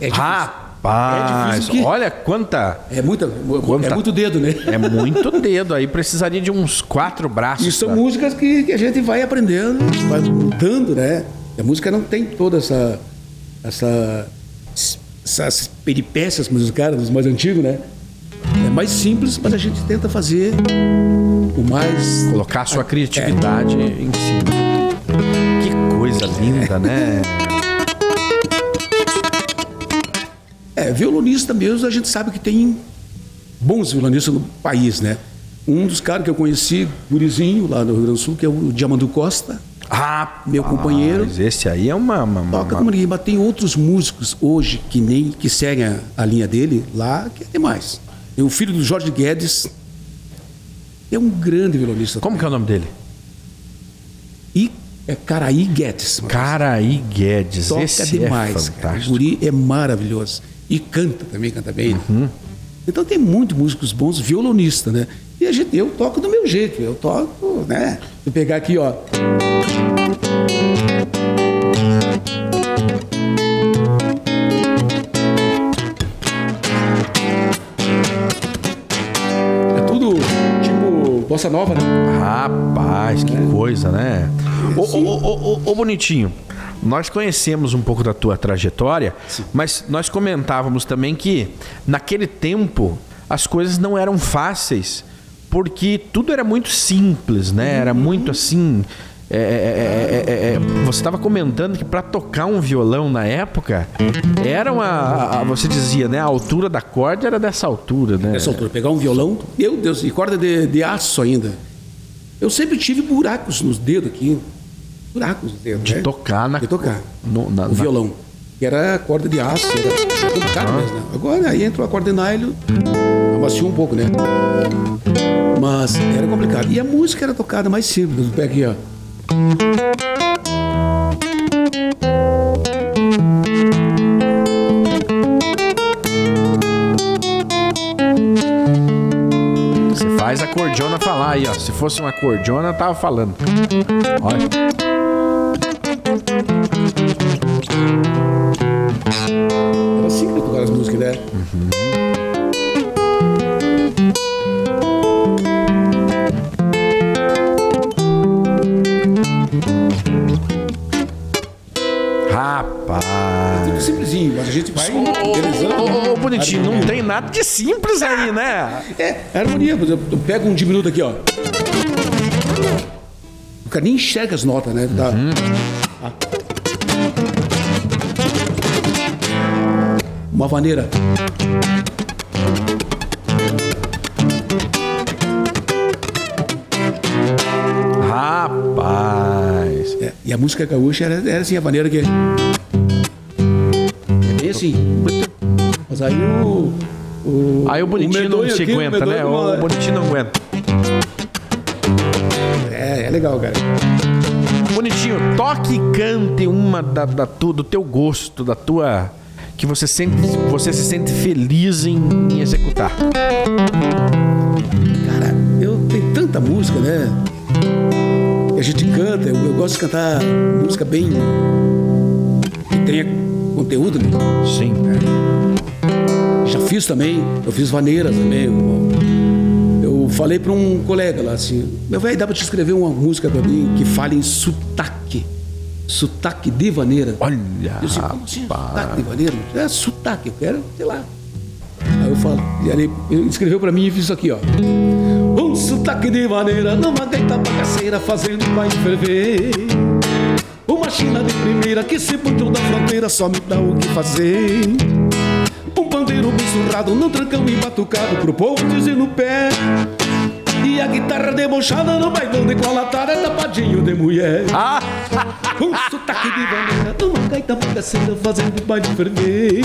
É difícil. Rapaz! É difícil Olha quanta. É, muita, Quanta- é muito dedo, né? É muito dedo. Aí precisaria de uns quatro braços. E são pra- músicas que, que a gente vai aprendendo, vai mudando, né? A música não tem toda essa. essa essas peripécias musicais dos mais antigos, né? É mais simples, mas a gente tenta fazer o mais. Colocar a sua criatividade em cima. Que coisa linda, né? É, violonista mesmo, a gente sabe que tem bons violonistas no país, né? Um dos caras que eu conheci, gurizinho, lá no Rio Grande do Sul, que é o Diamandu Costa. Ah, Meu companheiro. Mas esse aí é uma. uma, uma- Toca como ninguém, mas tem outros músicos hoje que nem que seguem a, a linha dele lá, que é demais. Tem o filho do Jorge Guedes, é um grande violonista. Como que é o nome dele? E é Caraí Guedes. Caraí Guedes. Toca esse demais. é cara. O fantástico. guri é maravilhoso. E canta também, canta bem. Uhum. Então tem muitos músicos bons, violonistas, né? E a gente, eu toco do meu jeito, eu toco, né? Vou pegar aqui, ó. É tudo tipo bossa nova, né? Rapaz, que coisa, né? Ô, ô, ô, ô, ô, Bonitinho, nós conhecemos um pouco da tua trajetória, mas nós comentávamos também que naquele tempo as coisas não eram fáceis, porque tudo era muito simples, né? Era muito assim. é, é, é, é, é, você estava comentando que para tocar um violão na época era uma. a- a- Você dizia, né? A altura da corda era dessa altura, né? Nessa altura, pegar um violão, meu Deus, e corda de, de aço ainda. Eu sempre tive buracos nos dedos aqui. Buracos dedos. De né? tocar na- De tocar. no- na- o na- violão. Que era corda de aço, era, complicado mesmo, né? Agora aí entrou a corda de nylon, amaciou um pouco, né? Mas era complicado. E a música era tocada mais simples. Pega aqui, ó. Você faz a cordiona falar aí, ó. Se fosse uma cordiona, tava falando. Olha. Era assim que eu tocava as músicas, né? Rapaz. Tudo simplesinho, mas a gente vai Ô, bonitinho, não tem nada de simples aí, né? É, é harmonia. Por exemplo, eu pego um diminuto aqui, ó. O cara nem enxerga as notas, né? Tá. Ah. Uma vaneira. Rapaz. É, e a música gaúcha era, era assim, a vaneira que. É bem assim. Mas aí o. o Aí o bonitinho não medonho se aqui, aguenta, né? medonho, O bonitinho não aguenta. É, é legal, cara. Bonitinho, toque e cante uma da, da tu- do teu gosto, da tua. Que você, sente, você se sente feliz em, em executar. Cara, eu tenho tanta música, né? A gente canta, eu, eu gosto de cantar música bem. que tenha conteúdo, né? Sim. Já fiz também, eu fiz vaneiras também. Eu falei para um colega lá assim: Meu velho, dá para te escrever uma música para mim que fale em sotaque. Sotaque de vaneira. Olha, Eu disse, como assim? Sotaque de vaneira? É sotaque, eu quero, sei lá. Aí eu falo, e aí ele escreveu pra mim e fiz isso aqui, ó. Um sotaque de maneira numa gaita bagaceira fazendo o baile ferver. Uma china de primeira que se punhou da fronteira só me dá o que fazer. Um pandeiro bem surrado num trancão e batucado pro povo dizer no pé. E a guitarra debochada no bailão de colatada tapadinho de mulher. Ah, Um sotaque de bandeira numa gaita bagaceira fazendo baile ferver.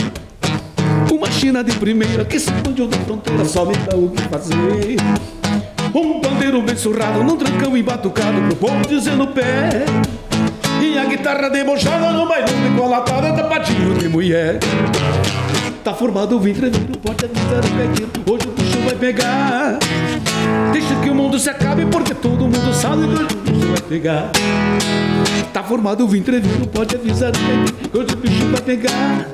Uma china de primeira que se explodiu da fronteira só me dá o que fazer. Um pandeiro bem surrado num trancão e batucado pro povo dizendo pé. E a guitarra debochada no bailão de colatada tapadinho de mulher. Tá formado o avisar o pegueiro, hoje o bicho vai pegar. Deixa que o mundo se acabe, porque todo mundo sabe que hoje o bicho vai pegar. Tá formado o vintreveiro, pode avisar hoje o bicho vai pegar.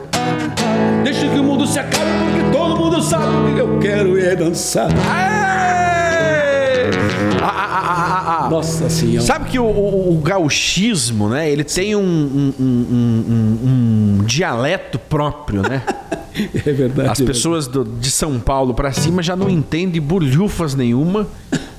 Deixa que o mundo se acabe, porque todo mundo sabe que eu quero é dançar. Ei! Ah, ah, ah, ah, ah. Nossa senhora. Sabe que o, o- o gauchismo, né? Ele tem um- um- um- um dialeto próprio, né? É verdade. As pessoas do- de São Paulo pra cima já não entendem bolhufas nenhuma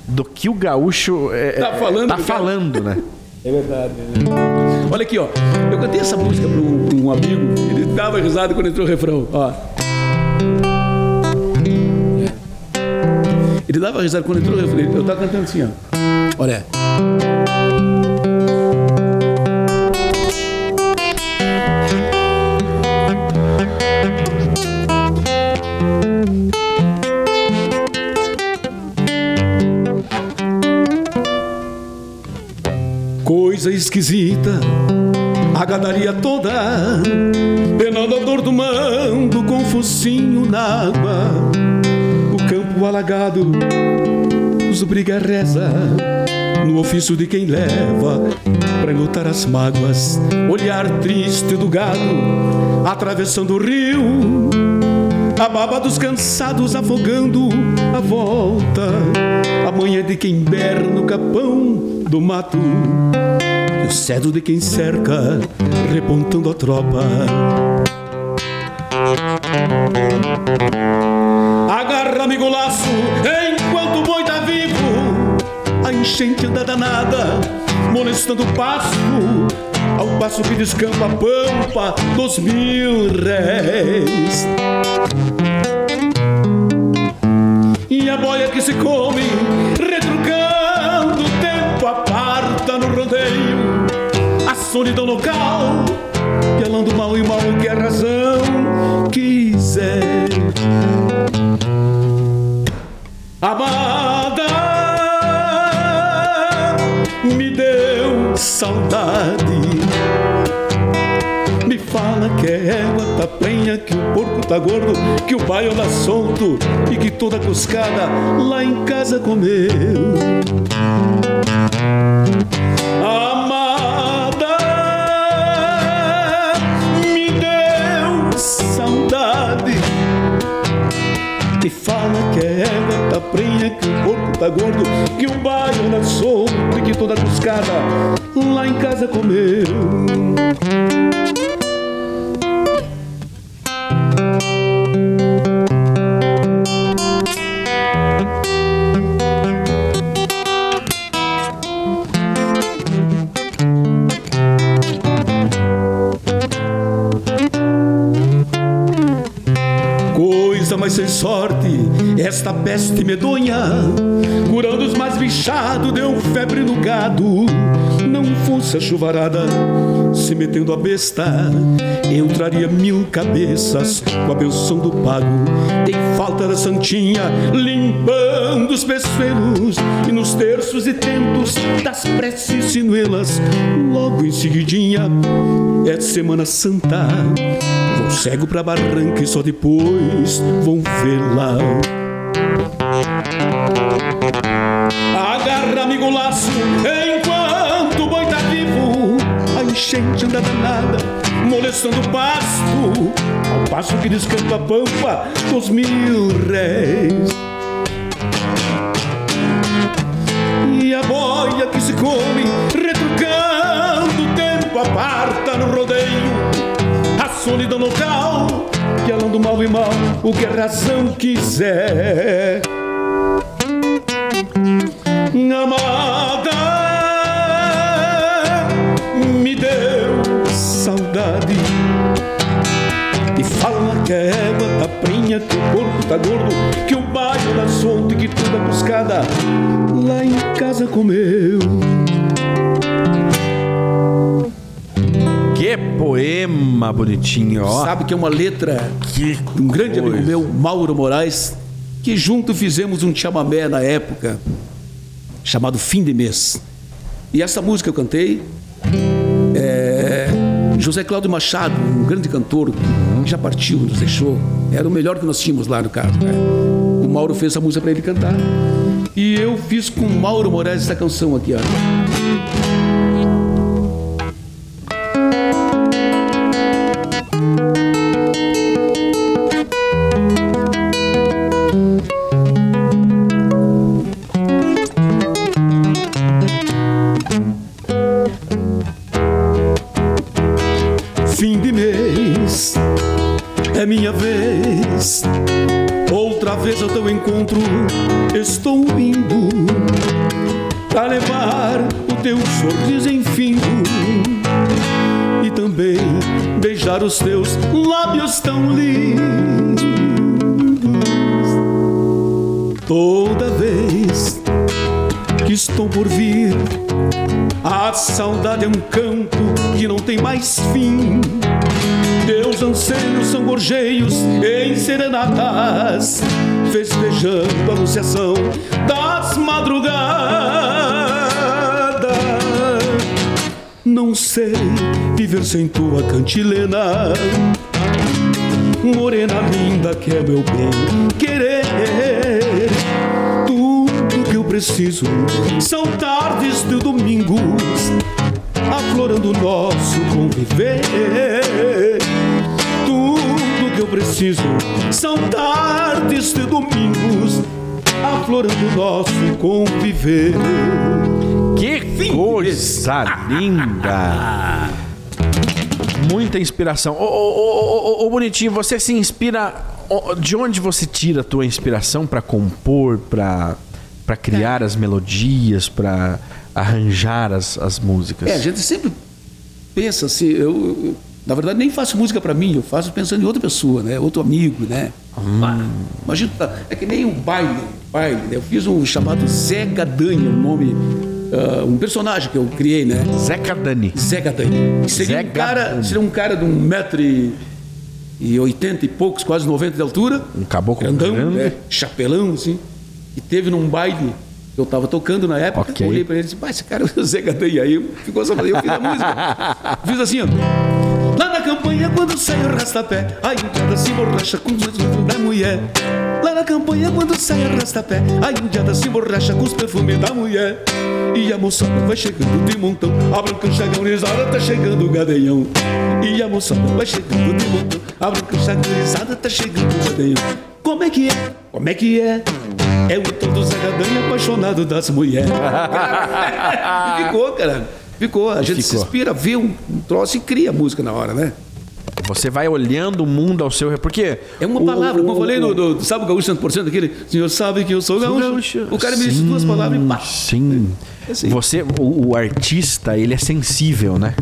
do que o gaúcho é, Tá falando, tá falando, né? É verdade. é verdade. Olha aqui, ó. Eu cantei essa música para um, pra um amigo, ele dava risada quando entrou o refrão, ó. Ele dava risada quando entrou o refrão. Eu tava cantando assim, ó. Olha. Coisa esquisita, a gadaria toda, penando a dor do mando com focinho na água, o campo alagado, os briga reza, no ofício de quem leva para lutar as mágoas, olhar triste do gado, atravessando o rio, a baba dos cansados afogando a volta, a manhã de quem berra no capão do mato, e o cedo de quem cerca, repontando a tropa. Agarra, amigo laço, enquanto o boi tá vivo, a enchente anda danada, molestando o pasto, ao passo que descampa a pampa dos mil réis. E a boia que se come, solidão local, pialando mal e mal que a razão quiser. Amada, me deu saudade. Me fala que a égua tá prenha, que o porco tá gordo, que o baio tá solto e que toda cuscada lá em casa comeu. Amada, fala que a égua tá prenha, que o porco tá gordo, que o tá solto e que toda cuscada lá em casa comeu. Peste medonha, curando os mais bichados, deu febre no gado. Não fosse a chuvarada, se metendo a besta, eu traria mil cabeças com a benção do pago. Tem falta da santinha, limpando os peçoelos, e nos terços e tentos das preces sinuelas, logo em seguidinha, é Semana Santa. Vou cego pra barranca e só depois vão ver enchente anda danada, molestando o pasto. Ao passo que descampa a pampa dos mil réis. E a boia que se come, retrucando o tempo aparta no rodeio a solidão local, que além do mal e mal, o que a razão quiser. Amada, égua tá prenha, que o porco tá gordo, que o bairro tá solto e que toda buscada lá em casa comeu. Que poema bonitinho, ó. Sabe que é uma letra Que de um grande coisa. amigo meu, Mauro Moraes, que junto fizemos um chamamé na época, chamado Fim de Mês. E essa música eu cantei, é, José Cláudio Machado, um grande cantor, já partiu, nos deixou, era o melhor que nós tínhamos lá no caso. né? O Mauro fez essa música para ele cantar. E eu fiz com o Mauro Moraes essa canção aqui, ó. Lábios tão lindos. Toda vez que estou por vir a saudade é um canto que não tem mais fim. Teus anseios são gorjeios em serenatas, festejando a anunciação das madrugadas. não sei viver sem tua cantilena. Morena linda que é meu bem querer. Tudo que eu preciso são tardes de domingos, aflorando o nosso conviver. Tudo que eu preciso são tardes de domingos, aflorando o nosso conviver. Que coisa linda! Muita inspiração. Ô, ô, ô, ô, Bonitinho, você se inspira. De onde você tira a tua inspiração para compor, para para criar as melodias, para arranjar as, as músicas? É, a gente sempre pensa assim, eu, eu, na verdade nem faço música para mim, eu faço pensando em outra pessoa, né? Outro amigo, né? Ah, Imagina, é que nem um baile, baile, né? Eu fiz um chamado Zé Gadanha, um nome, ah, um personagem que eu criei, né? Zeca Dani. Zé Gadanha. Seria Zé um cara, Gadanha. seria um cara de um metro e, e oitenta e poucos, quase 90 de altura. Um caboclo grandão, grande. né? chapelão, assim. E teve num baile que eu tava tocando na época, Ok. eu olhei pra ele e disse, "Pá, esse cara é o Zé Gadanha. Aí ficou só eu fiz a música. Fiz assim, ó. Lá na campanha, quando sai o rastapé, a indiada se borracha com perfumes da mulher. Na campanha, quando sai o rastapé, a indiada se borracha com os perfumes da mulher. E a moçada vai chegando de montão, a branca chaganizada tá chegando o gadanhão. E a moçada vai chegando de montão, a branca chaganizada tá chegando o gadanhão. Como é que é? Como é que é? É o tom do Zé Gadanha apaixonado das mulheres. Ficou, cara. Ficou. A gente se Ficou. inspira, vê um, um troço e cria música na hora, né? Você vai olhando o mundo ao seu redor. Porque. É uma o- palavra, como eu falei do Sabe o Gaúcho 100%, aquele senhor sabe que eu sou gaúcho. gaúcho. O cara me disse duas palavras e pá. Sim. É assim. Você, o, o artista, ele é sensível, né?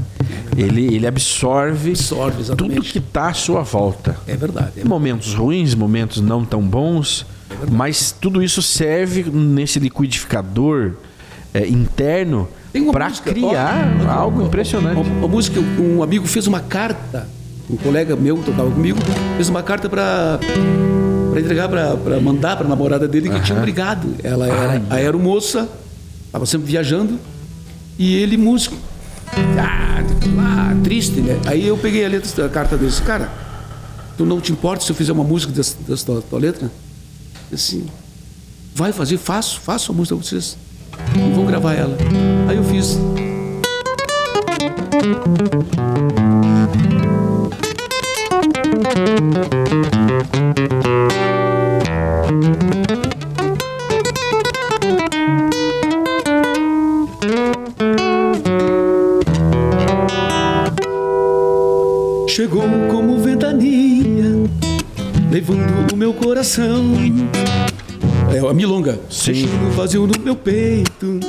Ele, ele absorve, Absorve, exatamente. tudo que tá à sua volta. É verdade. É Momentos ruins, momentos não tão bons, mas tudo isso serve nesse liquidificador é, interno para criar ó, algo ó, impressionante. Uma, uma música, um amigo fez uma carta, um colega meu que tocava comigo, fez uma carta para para entregar, para mandar para namorada dele que tinha obrigado. Ela era Ai. a aeromoça, estava sempre viajando, e ele músico. Ah, lá, triste, né? Aí eu peguei a letra da carta dele disse, cara, tu não te importa se eu fizer uma música dessa, dessa tua, tua letra? Assim, vai fazer, faço, faço a música pra vocês. E vou gravar ela. Aí eu fiz. Chegou como ventania, levando o meu coração. É a milonga. Sim. Deixando vazio no meu peito,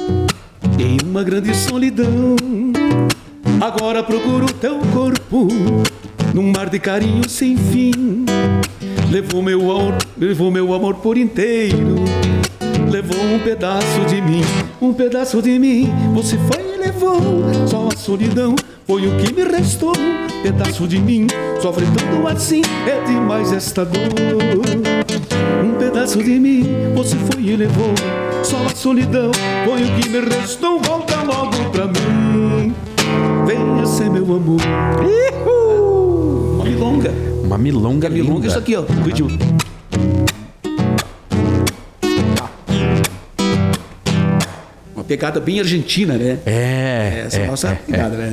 em uma grande solidão. Agora procuro teu corpo, num mar de carinho sem fim. Levou meu amor, levou meu amor por inteiro. Levou um pedaço de mim, um pedaço de mim. Você foi e levou, só a solidão foi o que me restou. Pedaço de mim, sofre tanto assim, é demais esta dor. Um pedaço de mim, você foi e levou. Só a solidão foi o que me restou. Volta logo pra mim. Venha ser meu amor. Uma milonga. Uma milonga Milonga, linda. isso aqui, ó. Ritmo. Uma pegada bem argentina, né? É, Essa é é, a nossa é, pegada, né?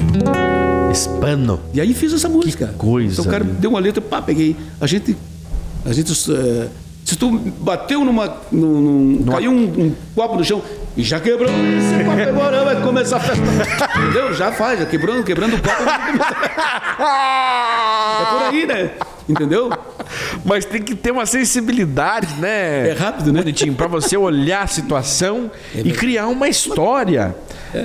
é. Hispano. E aí fiz essa música. coisa Então o cara linda. deu uma letra, pá, peguei. A gente. A gente. eh, se tu bateu numa. num- num- caiu um, um copo no chão e já quebrou esse copo agora vai começar a festa. Entendeu? Já faz, já quebrando, quebrando o copo. É por aí, né? Entendeu? Mas tem que ter uma sensibilidade, né? É rápido, né? Bonitinho, pra você olhar a situação e criar uma história,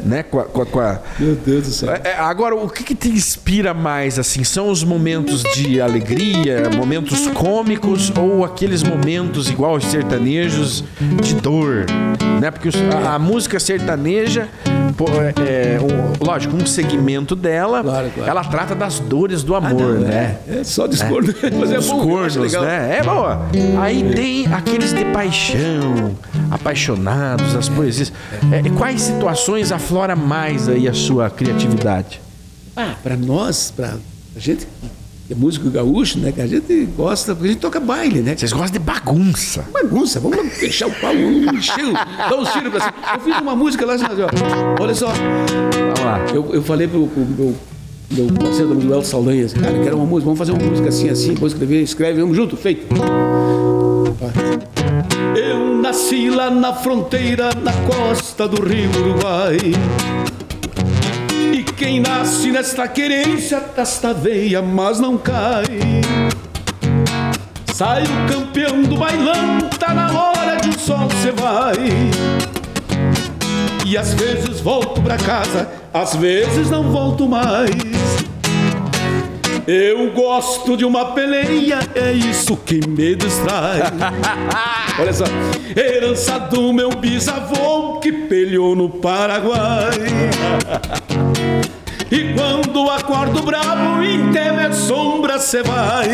né? Com a- com a- com a, Meu Deus do céu. É, é, agora, o que, que te inspira mais, assim? São os momentos de alegria, momentos cômicos ou aqueles momentos, igual os sertanejos, de dor? Né? Porque os- a, a música sertaneja, pô, é, é, um- lógico, um segmento dela, Claro, claro. ela trata das dores do Ah, amor, não, né? É, é só discordância. Mas é Os bom, cornos, né? É boa. Aí tem aqueles de paixão, apaixonados, as poesias. É, quais situações aflora mais aí a sua criatividade? Ah, pra nós, pra a gente que é músico gaúcho, né? Que a gente gosta, porque a gente toca baile, né? Vocês gostam de bagunça. Bagunça, vamos fechar o pau, vamos encher, o- dar uns tiros pra cima. Eu fiz uma música lá, assim, ó, olha só, Vamos lá. eu, eu falei pro, pro meu, meu parceiro do Elton Saldanha, assim, cara, quero uma música, vamos fazer uma música assim, assim, vou escrever, escreve, vamos junto, feito. Eu nasci lá na fronteira, na costa do rio Uruguai. E quem nasce nesta querência, desta veia, mas não cai. Sai o campeão do bailão, tá na hora de o sol se vai. E às vezes volto pra casa, às vezes não volto mais. Eu gosto de uma peleia, é isso que me distrai. Olha só, herança do meu bisavô que peleou no Paraguai. E quando acordo bravo, em temer sombra cê vai.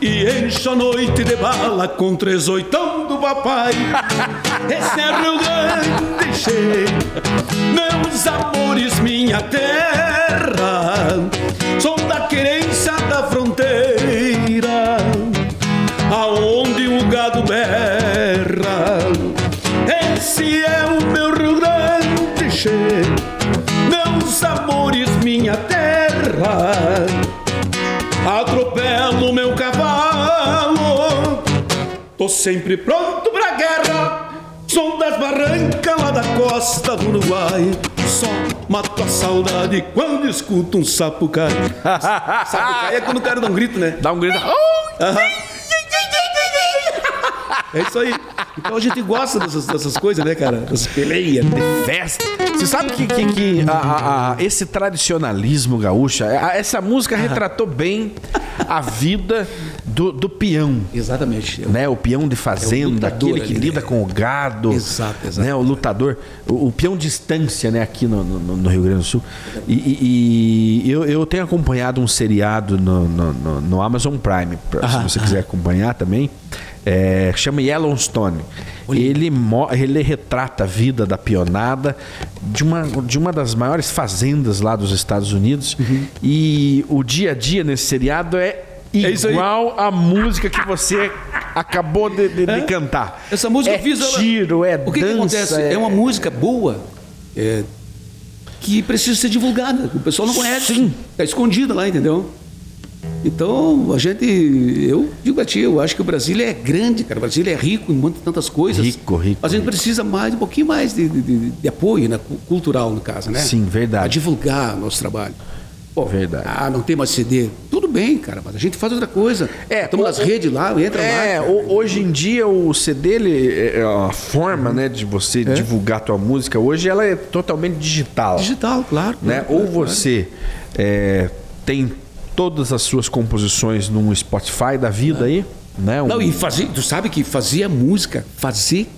E encho a noite de bala com três oitão do papai. Esse é Rio Grande cheio, meus amores, minha terra. Tô sempre pronto pra guerra. Sou das barrancas lá da costa do Uruguai. Só mato a saudade quando escuto um sapo cair é quando o cara dá um grito, né? Dá um grito. Aham. É isso aí. Então a gente gosta dessas, dessas coisas, né, cara? Dessas peleias. festa. Você sabe que, que, que a- a- esse tradicionalismo gaúcho, a- essa música retratou bem a vida do, do peão. Exatamente. Né, o peão de É fazenda, o lutador aquele que lida né? com o gado. Exato, exato. Né, o lutador, o, o peão de estância, né, aqui no, no- no Rio Grande do Sul. E, e- e eu, eu tenho acompanhado um seriado no, no- Amazon Prime, pra- se você quiser acompanhar também. É, chama Yellowstone. Ele, ele retrata a vida da pionada de uma, de uma das maiores fazendas lá dos Estados Unidos. Uhum. E o dia a dia nesse seriado é É igual a música que você acabou de, de- de É? cantar. Essa música é ela- tiro, é O que, que dança. acontece? É... uma música boa é, que precisa ser divulgada. O pessoal não conhece. Sim. Tá escondida lá, entendeu? Então, a gente. Eu digo a ti, eu acho que o Brasil é grande, cara. O Brasil é rico em muitas tantas coisas. Rico, rico, A gente rico. precisa mais, um pouquinho mais de, de- de- apoio né, cu- cultural, no caso, né? Sim, verdade. Pra divulgar nosso trabalho. Pô, Verdade. Ah, não tem mais CD. Tudo bem, cara, mas a gente faz outra coisa. É, Estamos nas redes lá, entra É, lá. ho- hoje em dia o CD, ele, é a forma né, de você divulgar tua música hoje, ela é totalmente digital. Digital, claro. né? claro, Ou claro, claro. você é, tem todas as suas composições num Spotify da vida aí, né? Um- Não, e fazer, tu sabe que fazer a música, fazer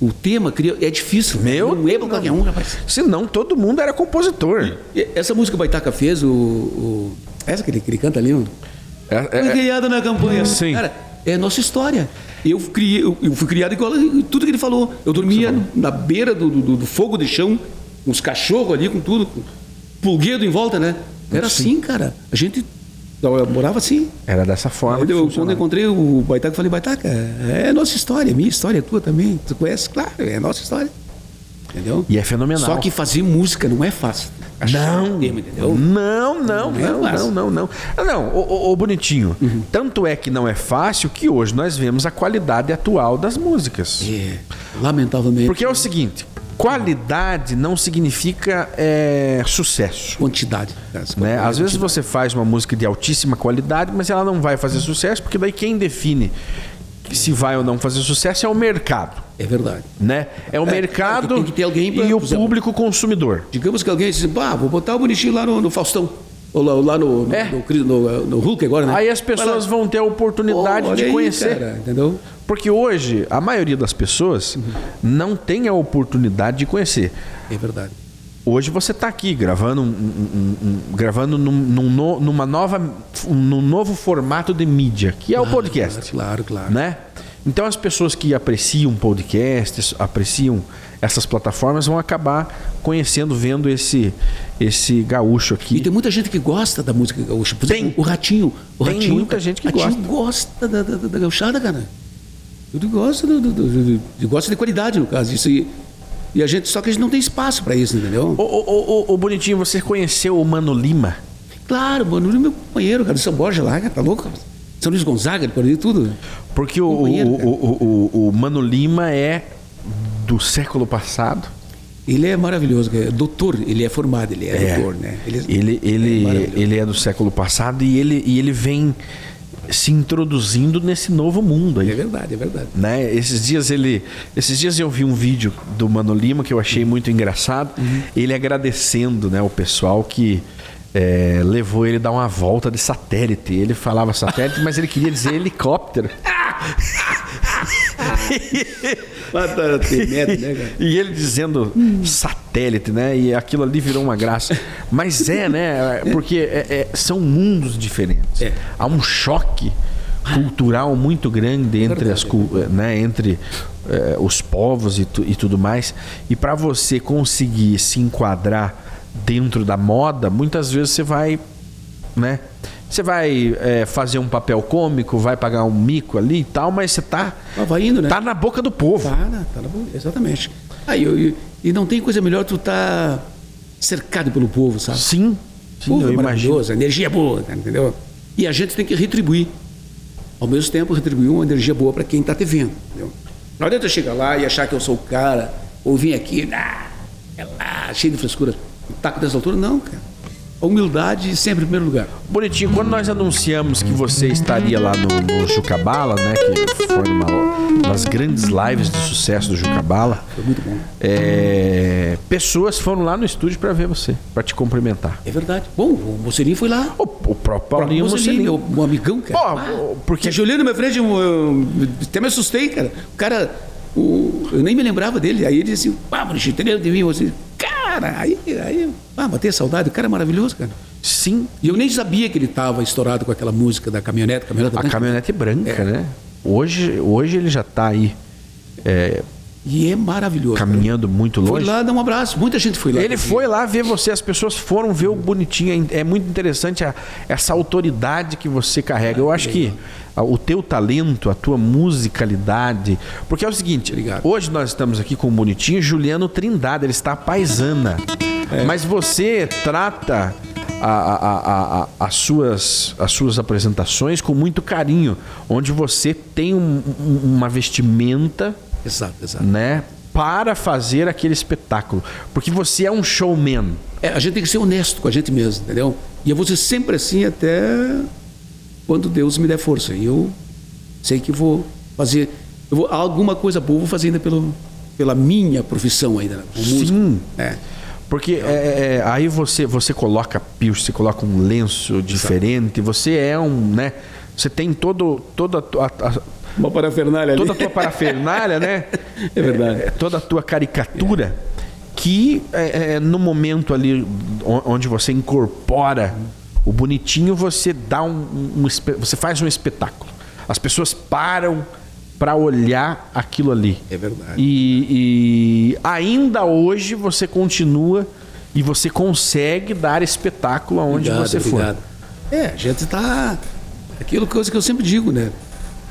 o tema, cria- é difícil. Meu Não é pra qualquer um, rapaz. Senão todo mundo era compositor. E Essa música o Baitaca fez, o. o- essa que ele, que ele canta ali, o- É- é- Foi criada na campanha. Sim. Cara, é nossa história. Eu, criei, eu, eu fui criado igual tudo que ele falou. Eu dormia na beira do, do- do fogo de chão, os cachorros ali, com tudo, pulguedo em volta, né? Era assim, cara. A gente morava assim. era dessa forma. Eu, quando eu encontrei o Baitaca, eu falei, Baitaca, é nossa história, é minha história, é tua também. Tu conhece? Claro, é nossa história. Entendeu? E é fenomenal. Só que fazer música não é fácil. Um tema, entendeu? Não, não, Não é não, não, não, não. Não, ô, bonitinho. Tanto é que não é fácil que hoje nós vemos a qualidade atual das músicas. É, lamentavelmente. Porque é o seguinte, qualidade não significa é, sucesso. Quantidade. Né? Às vezes você faz uma música de altíssima qualidade, mas ela não vai fazer sucesso, porque daí quem define se vai ou não fazer sucesso é o mercado. É verdade. Né? É o É, mercado que tem que ter alguém pra- e o por exemplo, público consumidor. Digamos que alguém disse, bah, vou botar o bonitinho lá no, no Faustão. Ou lá, lá no, no, É. no, no- no Hulk agora, né? Aí as pessoas vão ter a oportunidade de aí, conhecer. cara, entendeu? Porque hoje a maioria das pessoas não tem a oportunidade de conhecer. É verdade. hoje você está aqui gravando, um, um- um- gravando num, num numa nova, num novo formato de mídia, que é o podcast. Claro, claro. Né? Então as pessoas que apreciam podcasts, apreciam essas plataformas vão acabar conhecendo, vendo esse esse gaúcho E aqui. tem muita gente que gosta da música gaúcha. Por Tem. exemplo, o Ratinho. O Tem Ratinho, muita cara, gente que Ratinho gosta da, da, da, da gauchada, cara. Tudo gosta, do, do, do- do- gosta de qualidade, no caso. Isso aí. E a gente, só que a gente não tem espaço para isso, entendeu? Ô, ô, ô, ô, ô, Bonitinho, você conheceu o Mano Lima? Claro, mano, ele é meu companheiro, cara, de São Borja lá, cara, tá louco? São Luís Gonzaga, por aí, tudo. Porque o, o, o, o, Mano Lima é do século passado. Ele é maravilhoso, cara. doutor, ele é formado, ele é, É. doutor, né? Ele, Ele, ele, maravilhoso. ele é do século passado e ele, e ele vem se introduzindo nesse novo mundo É aí. verdade, é verdade. Né? Esses dias ele, esses dias eu vi um vídeo do Mano Lima que eu achei muito engraçado. Ele agradecendo, né, o pessoal que é, levou ele dar uma volta de satélite. Ele falava satélite, mas ele queria dizer helicóptero. Tem medo, né? E ele dizendo satélite, né? E aquilo ali virou uma graça. Mas é, né? Porque é- é- são mundos diferentes. É. Há um choque cultural muito grande entre, as, né? entre eh, os povos e, tu- e tudo mais. E para você conseguir se enquadrar dentro da moda, muitas vezes você vai, né? Você vai eh, fazer um papel cômico, vai pagar um mico ali e tal, mas você tá, Mas vai indo, né? tá na boca do povo. Tá, na- tá na boa, exatamente. Aí, eu- eu- e não tem coisa melhor tu tá cercado pelo povo, sabe? Sim, sim, povo eu é imagino. maravilhoso, a energia é boa, cara, entendeu? E a gente tem que retribuir. Ao mesmo tempo, retribuir uma energia boa para quem está te vendo, entendeu? Não adianta chegar lá e achar que eu sou o cara, ou vir aqui, ah, é lá, cheio de frescura, taco dessa altura. Não, cara. A humildade sempre em primeiro lugar. Bonitinho, quando nós anunciamos que você estaria lá no, no Jucabala, né? Que foi uma das grandes lives de sucesso do Jucabala. Foi muito bom. é, pessoas foram lá no estúdio para ver você, para te cumprimentar. É verdade. Bom, o Mocelinho foi lá. O, o próprio Paulinho Mocelinho, meu, meu amigão, cara. Pô, Ah, porque- que olhando na minha frente, eu, eu até me assustei, cara. O cara, o- eu nem me lembrava dele. Aí ele disse assim, pá, Maurício, entendeu de mim? Eu cara, aí, aí, ah, matei a saudade. O cara é maravilhoso, cara. Sim, E eu nem sabia que ele estava estourado com aquela música da caminhonete, caminhonete a branca. caminhonete branca, É. né? Hoje, hoje ele já tá aí é, E é maravilhoso. cara. caminhando muito Foi longe. lá dar um abraço. Muita gente foi lá. Ele foi lá ver você, as pessoas foram ver o bonitinho. É muito interessante a- essa autoridade que você carrega. Eu acho que a- o teu talento, a tua musicalidade. Porque é o seguinte: Obrigado. hoje nós estamos aqui com o bonitinho Juliano Trindade, ele está paisana. É. Mas você trata. a- a- a- as, suas, as suas apresentações com muito carinho, onde você tem um- uma vestimenta Exato, exato. né, para fazer aquele espetáculo. Porque você é um showman. É, a gente tem que ser honesto com a gente mesmo, entendeu? E eu vou ser sempre assim até quando Deus me der força. E eu sei que vou fazer. Eu vou, alguma coisa boa vou fazer ainda pelo, pela minha profissão ainda. Né? como músico. Sim. É. Porque é, é, aí você, você coloca piercing, você coloca um lenço diferente, você é um, né? Você tem todo, toda a, tua- a- Uma parafernália ali. toda a tua parafernália, né? É verdade. É, toda a tua caricatura que é, é, no momento ali onde você incorpora o bonitinho, você dá um, um espe- você faz um espetáculo. As pessoas param para olhar aquilo ali. É verdade. E, e ainda hoje você continua e você consegue dar espetáculo aonde Obrigado, você for. obrigado. É, a gente está. Aquilo coisa que eu sempre digo, né?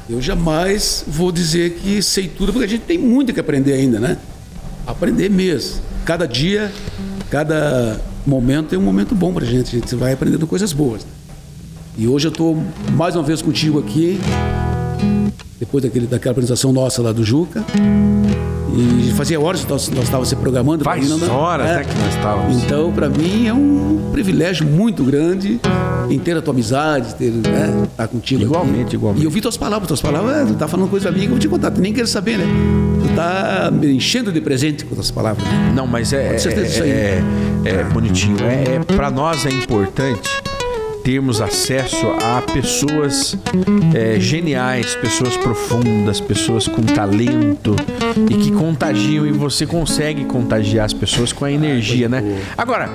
Eu jamais vou dizer que sei tudo, porque a gente tem muito que aprender ainda, né? Aprender mesmo. Cada dia, cada momento é um momento bom gente. A gente vai aprendendo coisas boas. né? E hoje eu estou mais uma vez contigo aqui, depois daquele, daquela apresentação nossa lá do Juca. E fazia horas que nós, nós estávamos se programando. Faz não- horas, é. né, que nós estávamos. Então, para mim, é um privilégio muito grande em ter a tua amizade, ter, né, estar contigo. Igualmente, aqui. igualmente. E eu vi tuas palavras, tuas palavras, é, tu tá falando coisa minha que eu vou te contar, tu nem quer saber, né? Tu tá me enchendo de presente com tuas palavras. Não, mas é, é, aí. é, é bonitinho. É, é, para nós é importante termos acesso a pessoas é, geniais, pessoas profundas, pessoas com talento e que contagiam e você consegue contagiar as pessoas com a energia, né? Agora,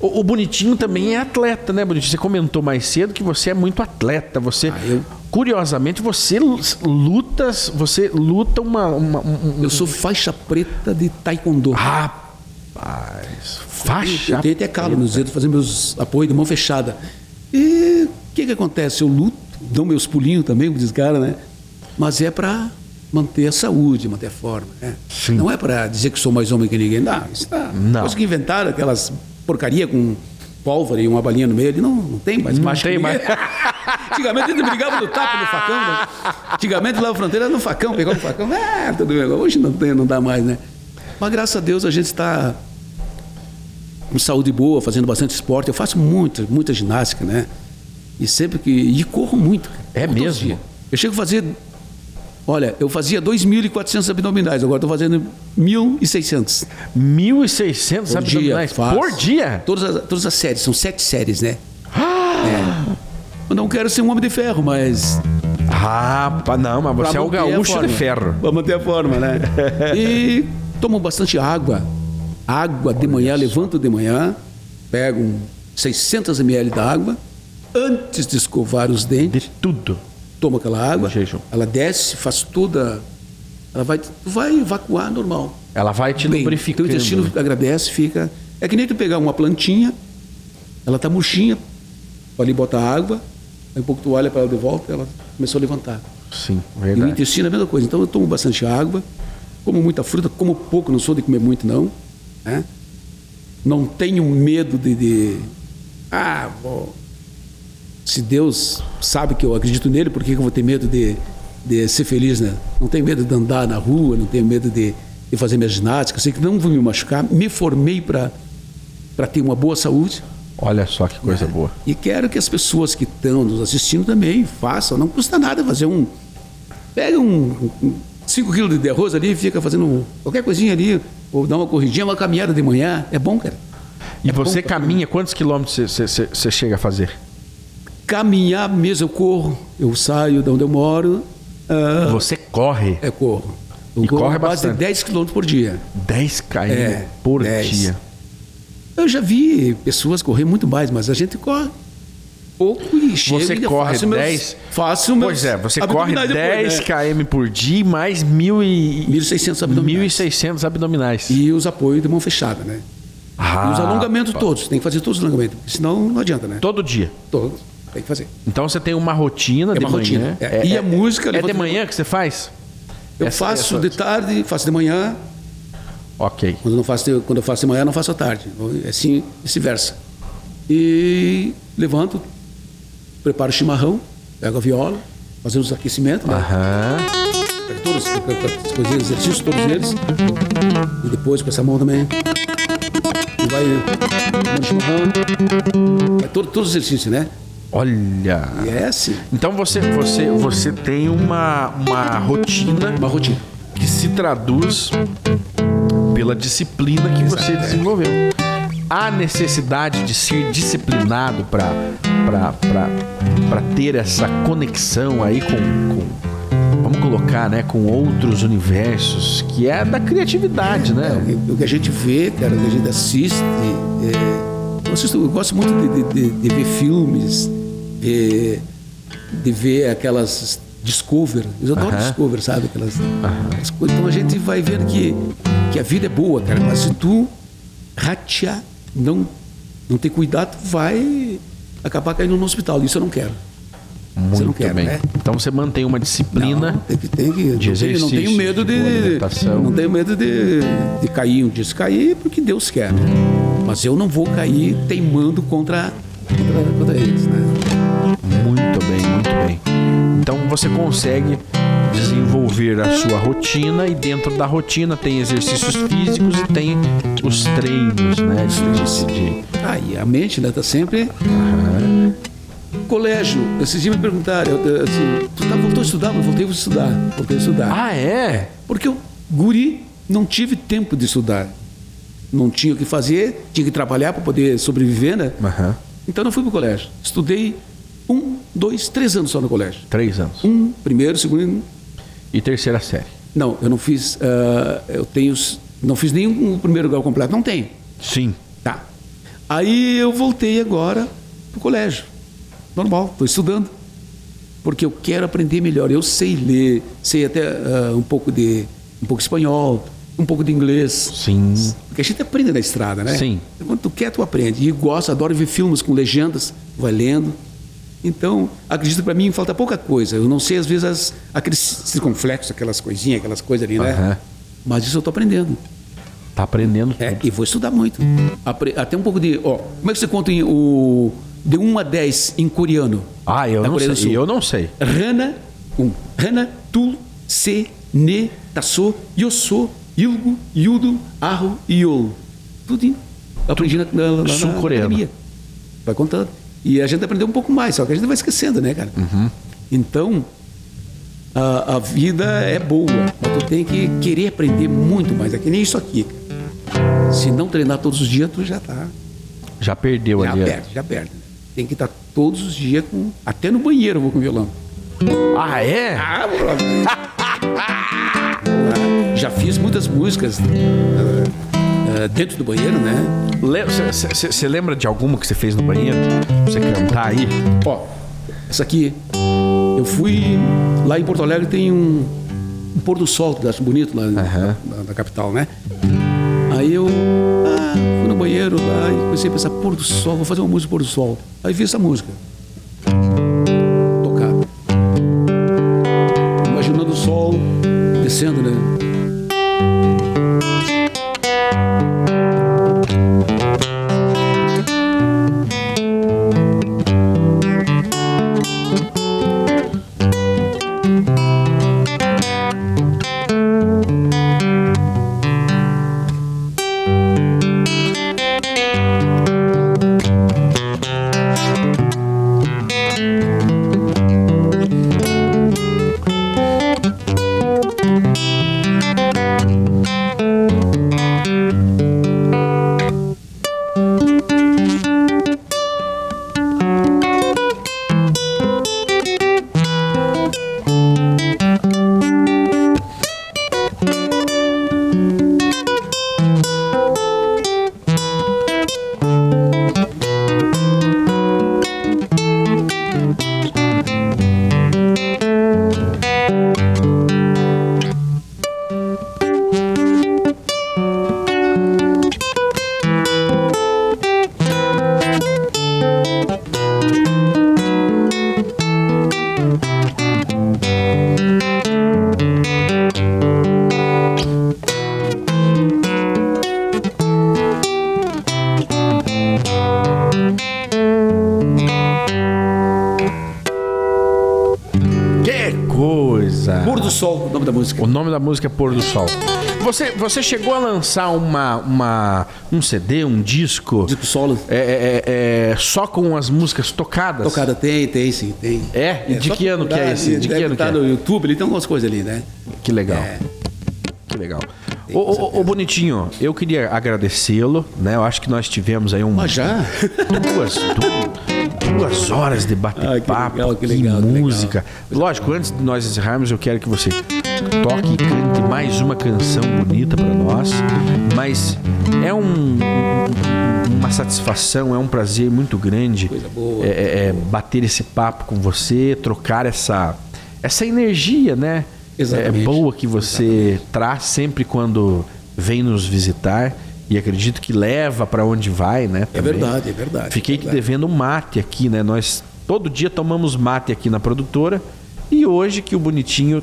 o, o Bonitinho também é atleta, né, Bonitinho? Você comentou mais cedo que você é muito atleta. Você, Ah, eu- curiosamente, você luta, você luta uma, uma um, Eu sou faixa preta de taekwondo. Rapaz, faixa. Eu tenho até calo nos dedos, fazer meus apoios de mão fechada. E o que que acontece? Eu luto, dou meus pulinhos também, como diz cara, né? Mas é para manter a saúde, manter a forma, né? Não é para dizer que sou mais homem que ninguém. Não, isso tá... Não. Coisa que inventaram, aquelas porcaria com pólvora e uma balinha no meio ali, não, não tem mais Não tem mais. Antigamente a gente brigava no tapa, no facão, né? Antigamente lá na fronteira era no facão, pegava no facão, ah, tudo bem. Hoje não, tem, não dá mais, né? Mas graças a Deus a gente está com saúde boa, fazendo bastante esporte. Eu faço muita, muita ginástica, né? E sempre que. E corro muito. É Corro mesmo? Eu chego a fazer. Olha, eu fazia 2.400 abdominais, agora estou fazendo 1.600 1.600 por dia. abdominais faço. por dia? Todas as, todas as séries, são sete séries, né? É. Eu não quero ser um homem de ferro, mas Rapaz, não, mas você é o gaúcho de ferro. Pra manter a forma, né? e tomo bastante água. Água de manhã, levanto de manhã, pego um 600 ml da água, antes de escovar os De dentes, tudo. Tomo aquela água, jejum. ela desce, faz toda... Ela vai, vai evacuar normal. Ela vai te Bem, lubrificando. Teu intestino agradece, fica... É que nem tu pegar uma plantinha, ela tá murchinha, ali bota água, aí um pouco tu olha para ela de volta, ela começou a levantar. Sim, E o verdade. intestino é a mesma coisa. Então eu tomo bastante água, como muita fruta, como pouco, não sou de comer muito não. Né? Não tenho medo de, de- Ah, vou- se Deus sabe que eu acredito nele, por que eu vou ter medo de, de ser feliz, né? Não tenho medo de andar na rua, não tenho medo de, de fazer minha ginástica, eu sei que não vou me machucar. Me formei para ter uma boa saúde. Olha só que coisa boa. E quero que as pessoas que estão nos assistindo também façam. Não custa nada fazer um. Pega um 5 quilos de arroz ali e fica fazendo um- qualquer coisinha ali, ou dá uma corridinha, uma caminhada de manhã. É bom, cara. E você bom pra caminha, quantos quilômetros você- você você- você chega a fazer? Caminhar mesmo, eu corro, eu saio de onde eu moro, ah, Você corre é corro. Eu E corro corre a base bastante. de 10 quilômetros por dia. 10 km É, por 10. dia. Eu já vi pessoas correr muito mais, mas a gente corre pouco e chega Você e corre faço meus- 10? Faço meus Pois é, você corre abdominais 10 depois, né? km por dia mais mil e... 1.600 abdominais. 1.600 abdominais. E os apoios de mão fechada, né? e os alongamentos todos. Tem que fazer todos os alongamentos, senão não adianta, né? Todo dia. Todos. Tem que fazer. Então você tem uma rotina É de uma manhã. rotina. É. E a música, É de manhã que você faz? Eu Essa- faço essa- de tarde, faço de manhã. Ok. Quando, não faço de, quando eu faço de manhã, não faço à tarde. É assim, vice-versa. E levanto, preparo o chimarrão, pego a viola, fazendo os aquecimentos, né? Aham. Pego todos os as coisinhas, exercícios, todos eles. E depois com essa mão também. E vai no chimarrão. Vai todo, todos os exercícios, né? Olha. E é assim, Então você, você, você tem uma, uma rotina uma rotina. que se traduz pela disciplina que você desenvolveu. Há necessidade de ser disciplinado para ter essa conexão aí com, com, vamos colocar, né, com outros universos, que é da criatividade, né? O que a gente vê, cara, o que a gente assiste. é, eu, assisto- eu gosto muito de, de- de- de ver filmes, de, de ver aquelas Discover. Eu adoro Aham. Discover, sabe? Aquelas, aquelas coisas. Então a gente vai vendo que, que a vida é boa, cara, mas se tu ratear, não, não ter cuidado, vai acabar caindo no hospital. Isso eu não quero. Muito não quer, bem. né? Então você mantém uma disciplina. Não, tem que, tem que, de tenho- não exercício, tenho medo de de, não tenho medo de, de cair um dia se cair porque Deus quer. né? Mas eu não vou cair teimando contra contra, contra eles, Então você consegue desenvolver a sua rotina e dentro da rotina tem exercícios físicos e tem os treinos, né? De, de- Ah, e a mente, né, tá sempre colégio. Esses dias me perguntaram, eu, assim, tu tá, voltou a estudar? Eu voltei a estudar, voltei a estudar. Ah, é? Porque eu, guri, não tive tempo de estudar. Não tinha o que fazer, tinha que trabalhar para poder sobreviver, né? Aham. Então não fui pro colégio. Estudei um, dois, três anos só no colégio. Três anos. Um, primeiro, segundo. E terceira série. Não, eu não fiz. ah, eu tenho. Não fiz nenhum primeiro grau completo. Não tenho. Sim. Tá. Aí eu voltei agora pro colégio. Normal, estou estudando. Porque eu quero aprender melhor. Eu sei ler, sei até ah, um pouco de um pouco espanhol, um pouco de inglês. Sim. Porque a gente aprende na estrada, né? Sim. Quando tu quer, tu aprende. E gosto, adoro ver filmes com legendas, vai lendo. Então, acredito para mim falta pouca coisa. Eu não sei, às vezes, as, aqueles circunflexos, aquelas coisinhas, aquelas coisas ali, né? Aham. Mas isso eu estou aprendendo. Tá aprendendo É, tudo. e vou estudar muito. Apre- Até um pouco de. Ó, como é que você conta em, o, de 1 a 10 em coreano? Ah, eu não Coreia sei. Eu não sei. Rana, um. Rana, tul, se, ne, tasso, yoso, ilgo, yudo, arro iolo. Tudo aprendi na, na, na Sul-coreano. academia. Vai contando. E a gente aprendeu um pouco mais, só que a gente vai esquecendo, né, cara? Uhum. Então, a, a vida é boa, mas tu tem que querer aprender muito mais. É que nem isso aqui. Se não treinar todos os dias, tu já tá. Já perdeu Já ali. perde, já perde. Tem que estar todos os dias com. Até no banheiro eu vou com violão. Ah, é? Ah. Já fiz muitas músicas eh, dentro do banheiro, né? Você lembra de alguma que você fez no banheiro? Pra você cantar aí? Ó, essa aqui. Eu fui. Lá em Porto Alegre tem um, um pôr do sol, que eu acho bonito lá na, Aham. na- na capital, né? Aí eu ah, fui no banheiro lá e comecei a pensar, pôr do sol, vou fazer uma música pôr do sol. Aí vi essa música. Tocada. Imaginando o sol descendo, né? O nome da música. Música é Pôr do Sol. Você, você chegou a lançar uma, uma, um CD, um disco? Disco solo. É, é, é, só com as músicas tocadas? Tocada tem, tem sim, tem. É? E de só que ano que é procurar, esse? De que ano que tá é? no YouTube, ali tem algumas coisas ali, né? Que legal. É. Que legal. Ô, ô, ô, Bonitinho, eu queria agradecê-lo, né? Eu acho que nós tivemos aí um, Mas já? duas, du- duas horas de Ah, que bate-papo, legal, que legal, que música. Lógico, antes de nós encerrarmos, eu quero que você toque e cante mais uma canção bonita para nós. Mas é um, uma satisfação, é um prazer muito grande boa. é, é, é, bater esse papo com você, trocar essa, essa energia, né? Exatamente. É boa que você traz sempre quando vem nos visitar e acredito que leva para onde vai, né? É também. verdade, é verdade. Fiquei é verdade. devendo mate aqui, né? Nós todo dia tomamos mate aqui na produtora e hoje que o bonitinho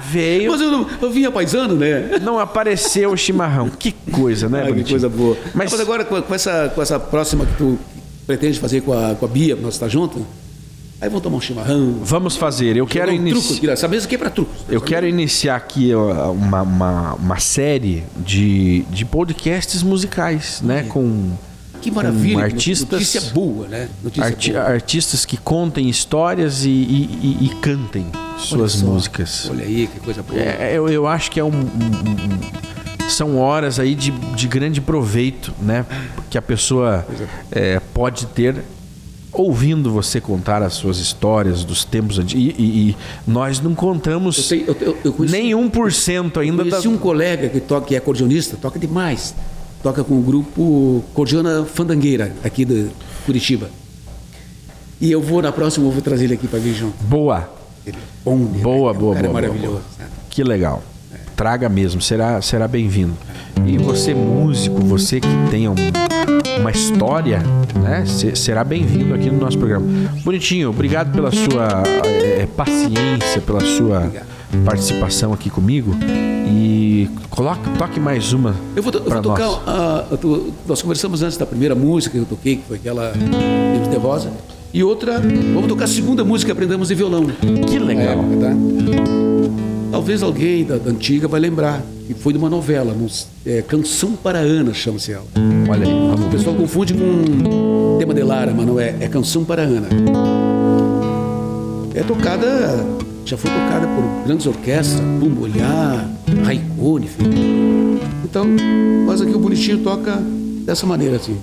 veio, Mas eu, não, eu vinha paisano, né? não apareceu o chimarrão. Que coisa, né, Ah, que coisa boa. Mas, Mas, agora, com, com essa, com essa próxima que tu pretende fazer com a, com a Bia, nós estar junto, aí vamos tomar um chimarrão. vamos fazer. Eu quero um truco iniciar. Essa mesa aqui é para trucos. Eu quero iniciar aqui uma, uma, uma série de, de podcasts musicais, né? Com Que maravilha. artistas- Notícia boa, né? Notícia arti- boa. artistas que contem histórias e, e- e- e cantem suas Olha só, músicas. Olha aí, que coisa boa. É, eu, eu acho que é um, um- um- são horas aí de, de grande proveito, né? Que a pessoa é, pode ter ouvindo você contar as suas histórias dos tempos antigos. E, e, e nós não contamos Eu, tenho- eu- eu- eu conheci- nem 1% ainda da. Conheci um colega que toca, que é acordeonista, toca demais. Toca com o grupo Cordiona Fandangueira, aqui de Curitiba. E eu vou na próxima, eu vou trazer ele aqui para vir junto. Boa. Ele é bom, ele Boa, é um boa, boa, maravilhoso. boa. sabe? Que legal. Traga mesmo, será, será bem-vindo. E você, músico, você que tenha um- uma história, né? se- será bem-vindo aqui no nosso programa. Bonitinho, obrigado pela sua eh, paciência, pela sua participação aqui comigo. E coloque, toque mais uma. Eu vou, eu vou tocar. nós. eu tô- nós conversamos antes da primeira música que eu toquei, que foi aquela Livros de Rosa. E outra, vamos tocar a segunda música que aprendemos de violão. Que legal. época, tá? Talvez alguém da, da antiga vai lembrar, que foi de uma novela, é, Canção para Ana, chama-se ela. Olha aí, O vamos ver. pessoal confunde com tema de Lara, mas não é, é Canção para Ana. É tocada, já foi tocada por grandes orquestras, Pumbolhar, Raikkonen. Então, mas aqui o Bonitinho toca dessa maneira assim.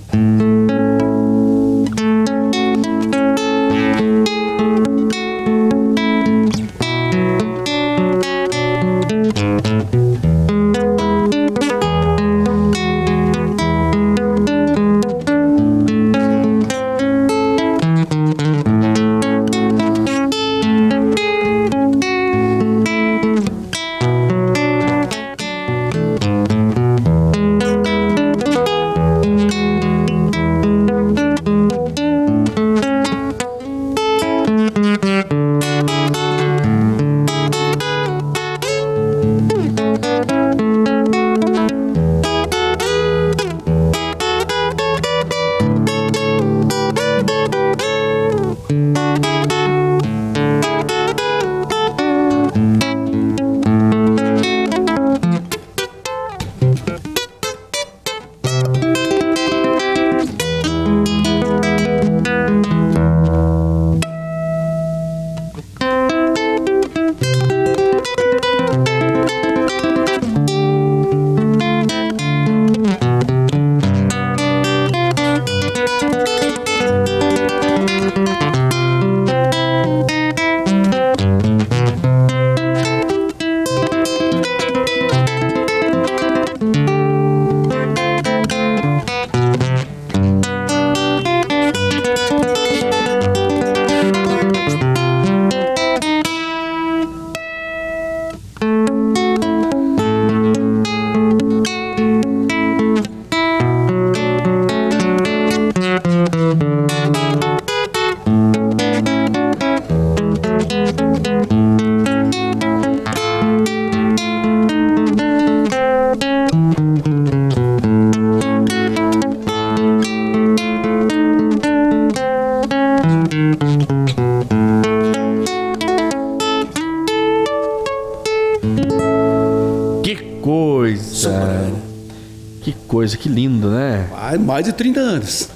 Coisa, que lindo, né? Mais de 30 anos.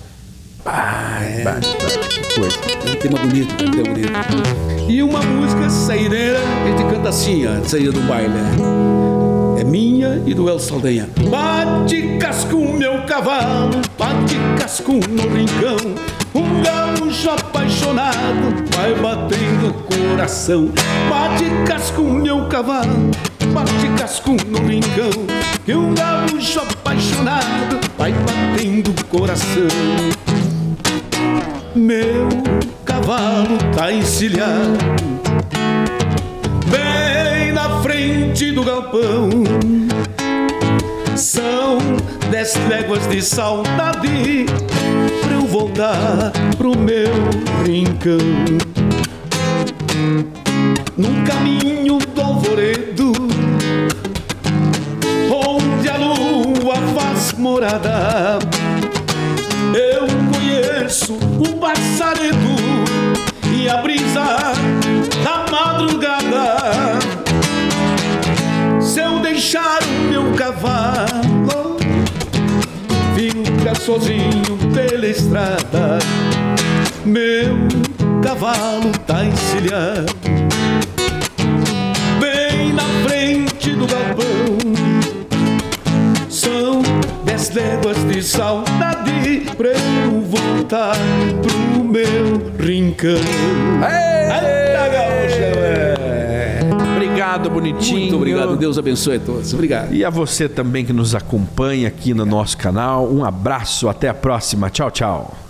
Ba- que coisa. É um tema bonito, é um tema bonito. E uma música saideira, a gente canta assim, a saída do baile. É minha e do El Saldanha. Bate casco meu cavalo, bate casco no rincão. Um gaúcho apaixonado vai batendo coração. Bate casco meu cavalo, bate casco no rincão. Que um gaúcho apaixonado vai batendo o coração. Meu cavalo tá encilhado Bem na frente do galpão São dez léguas de saudade Pra eu voltar pro meu rincão rincão. Eita, gaúcha, é. Obrigado, bonitinho. Muito obrigado, Deus abençoe a todos. Obrigado. E a você também que nos acompanha aqui no nosso canal. Um abraço, até a próxima. Tchau, tchau.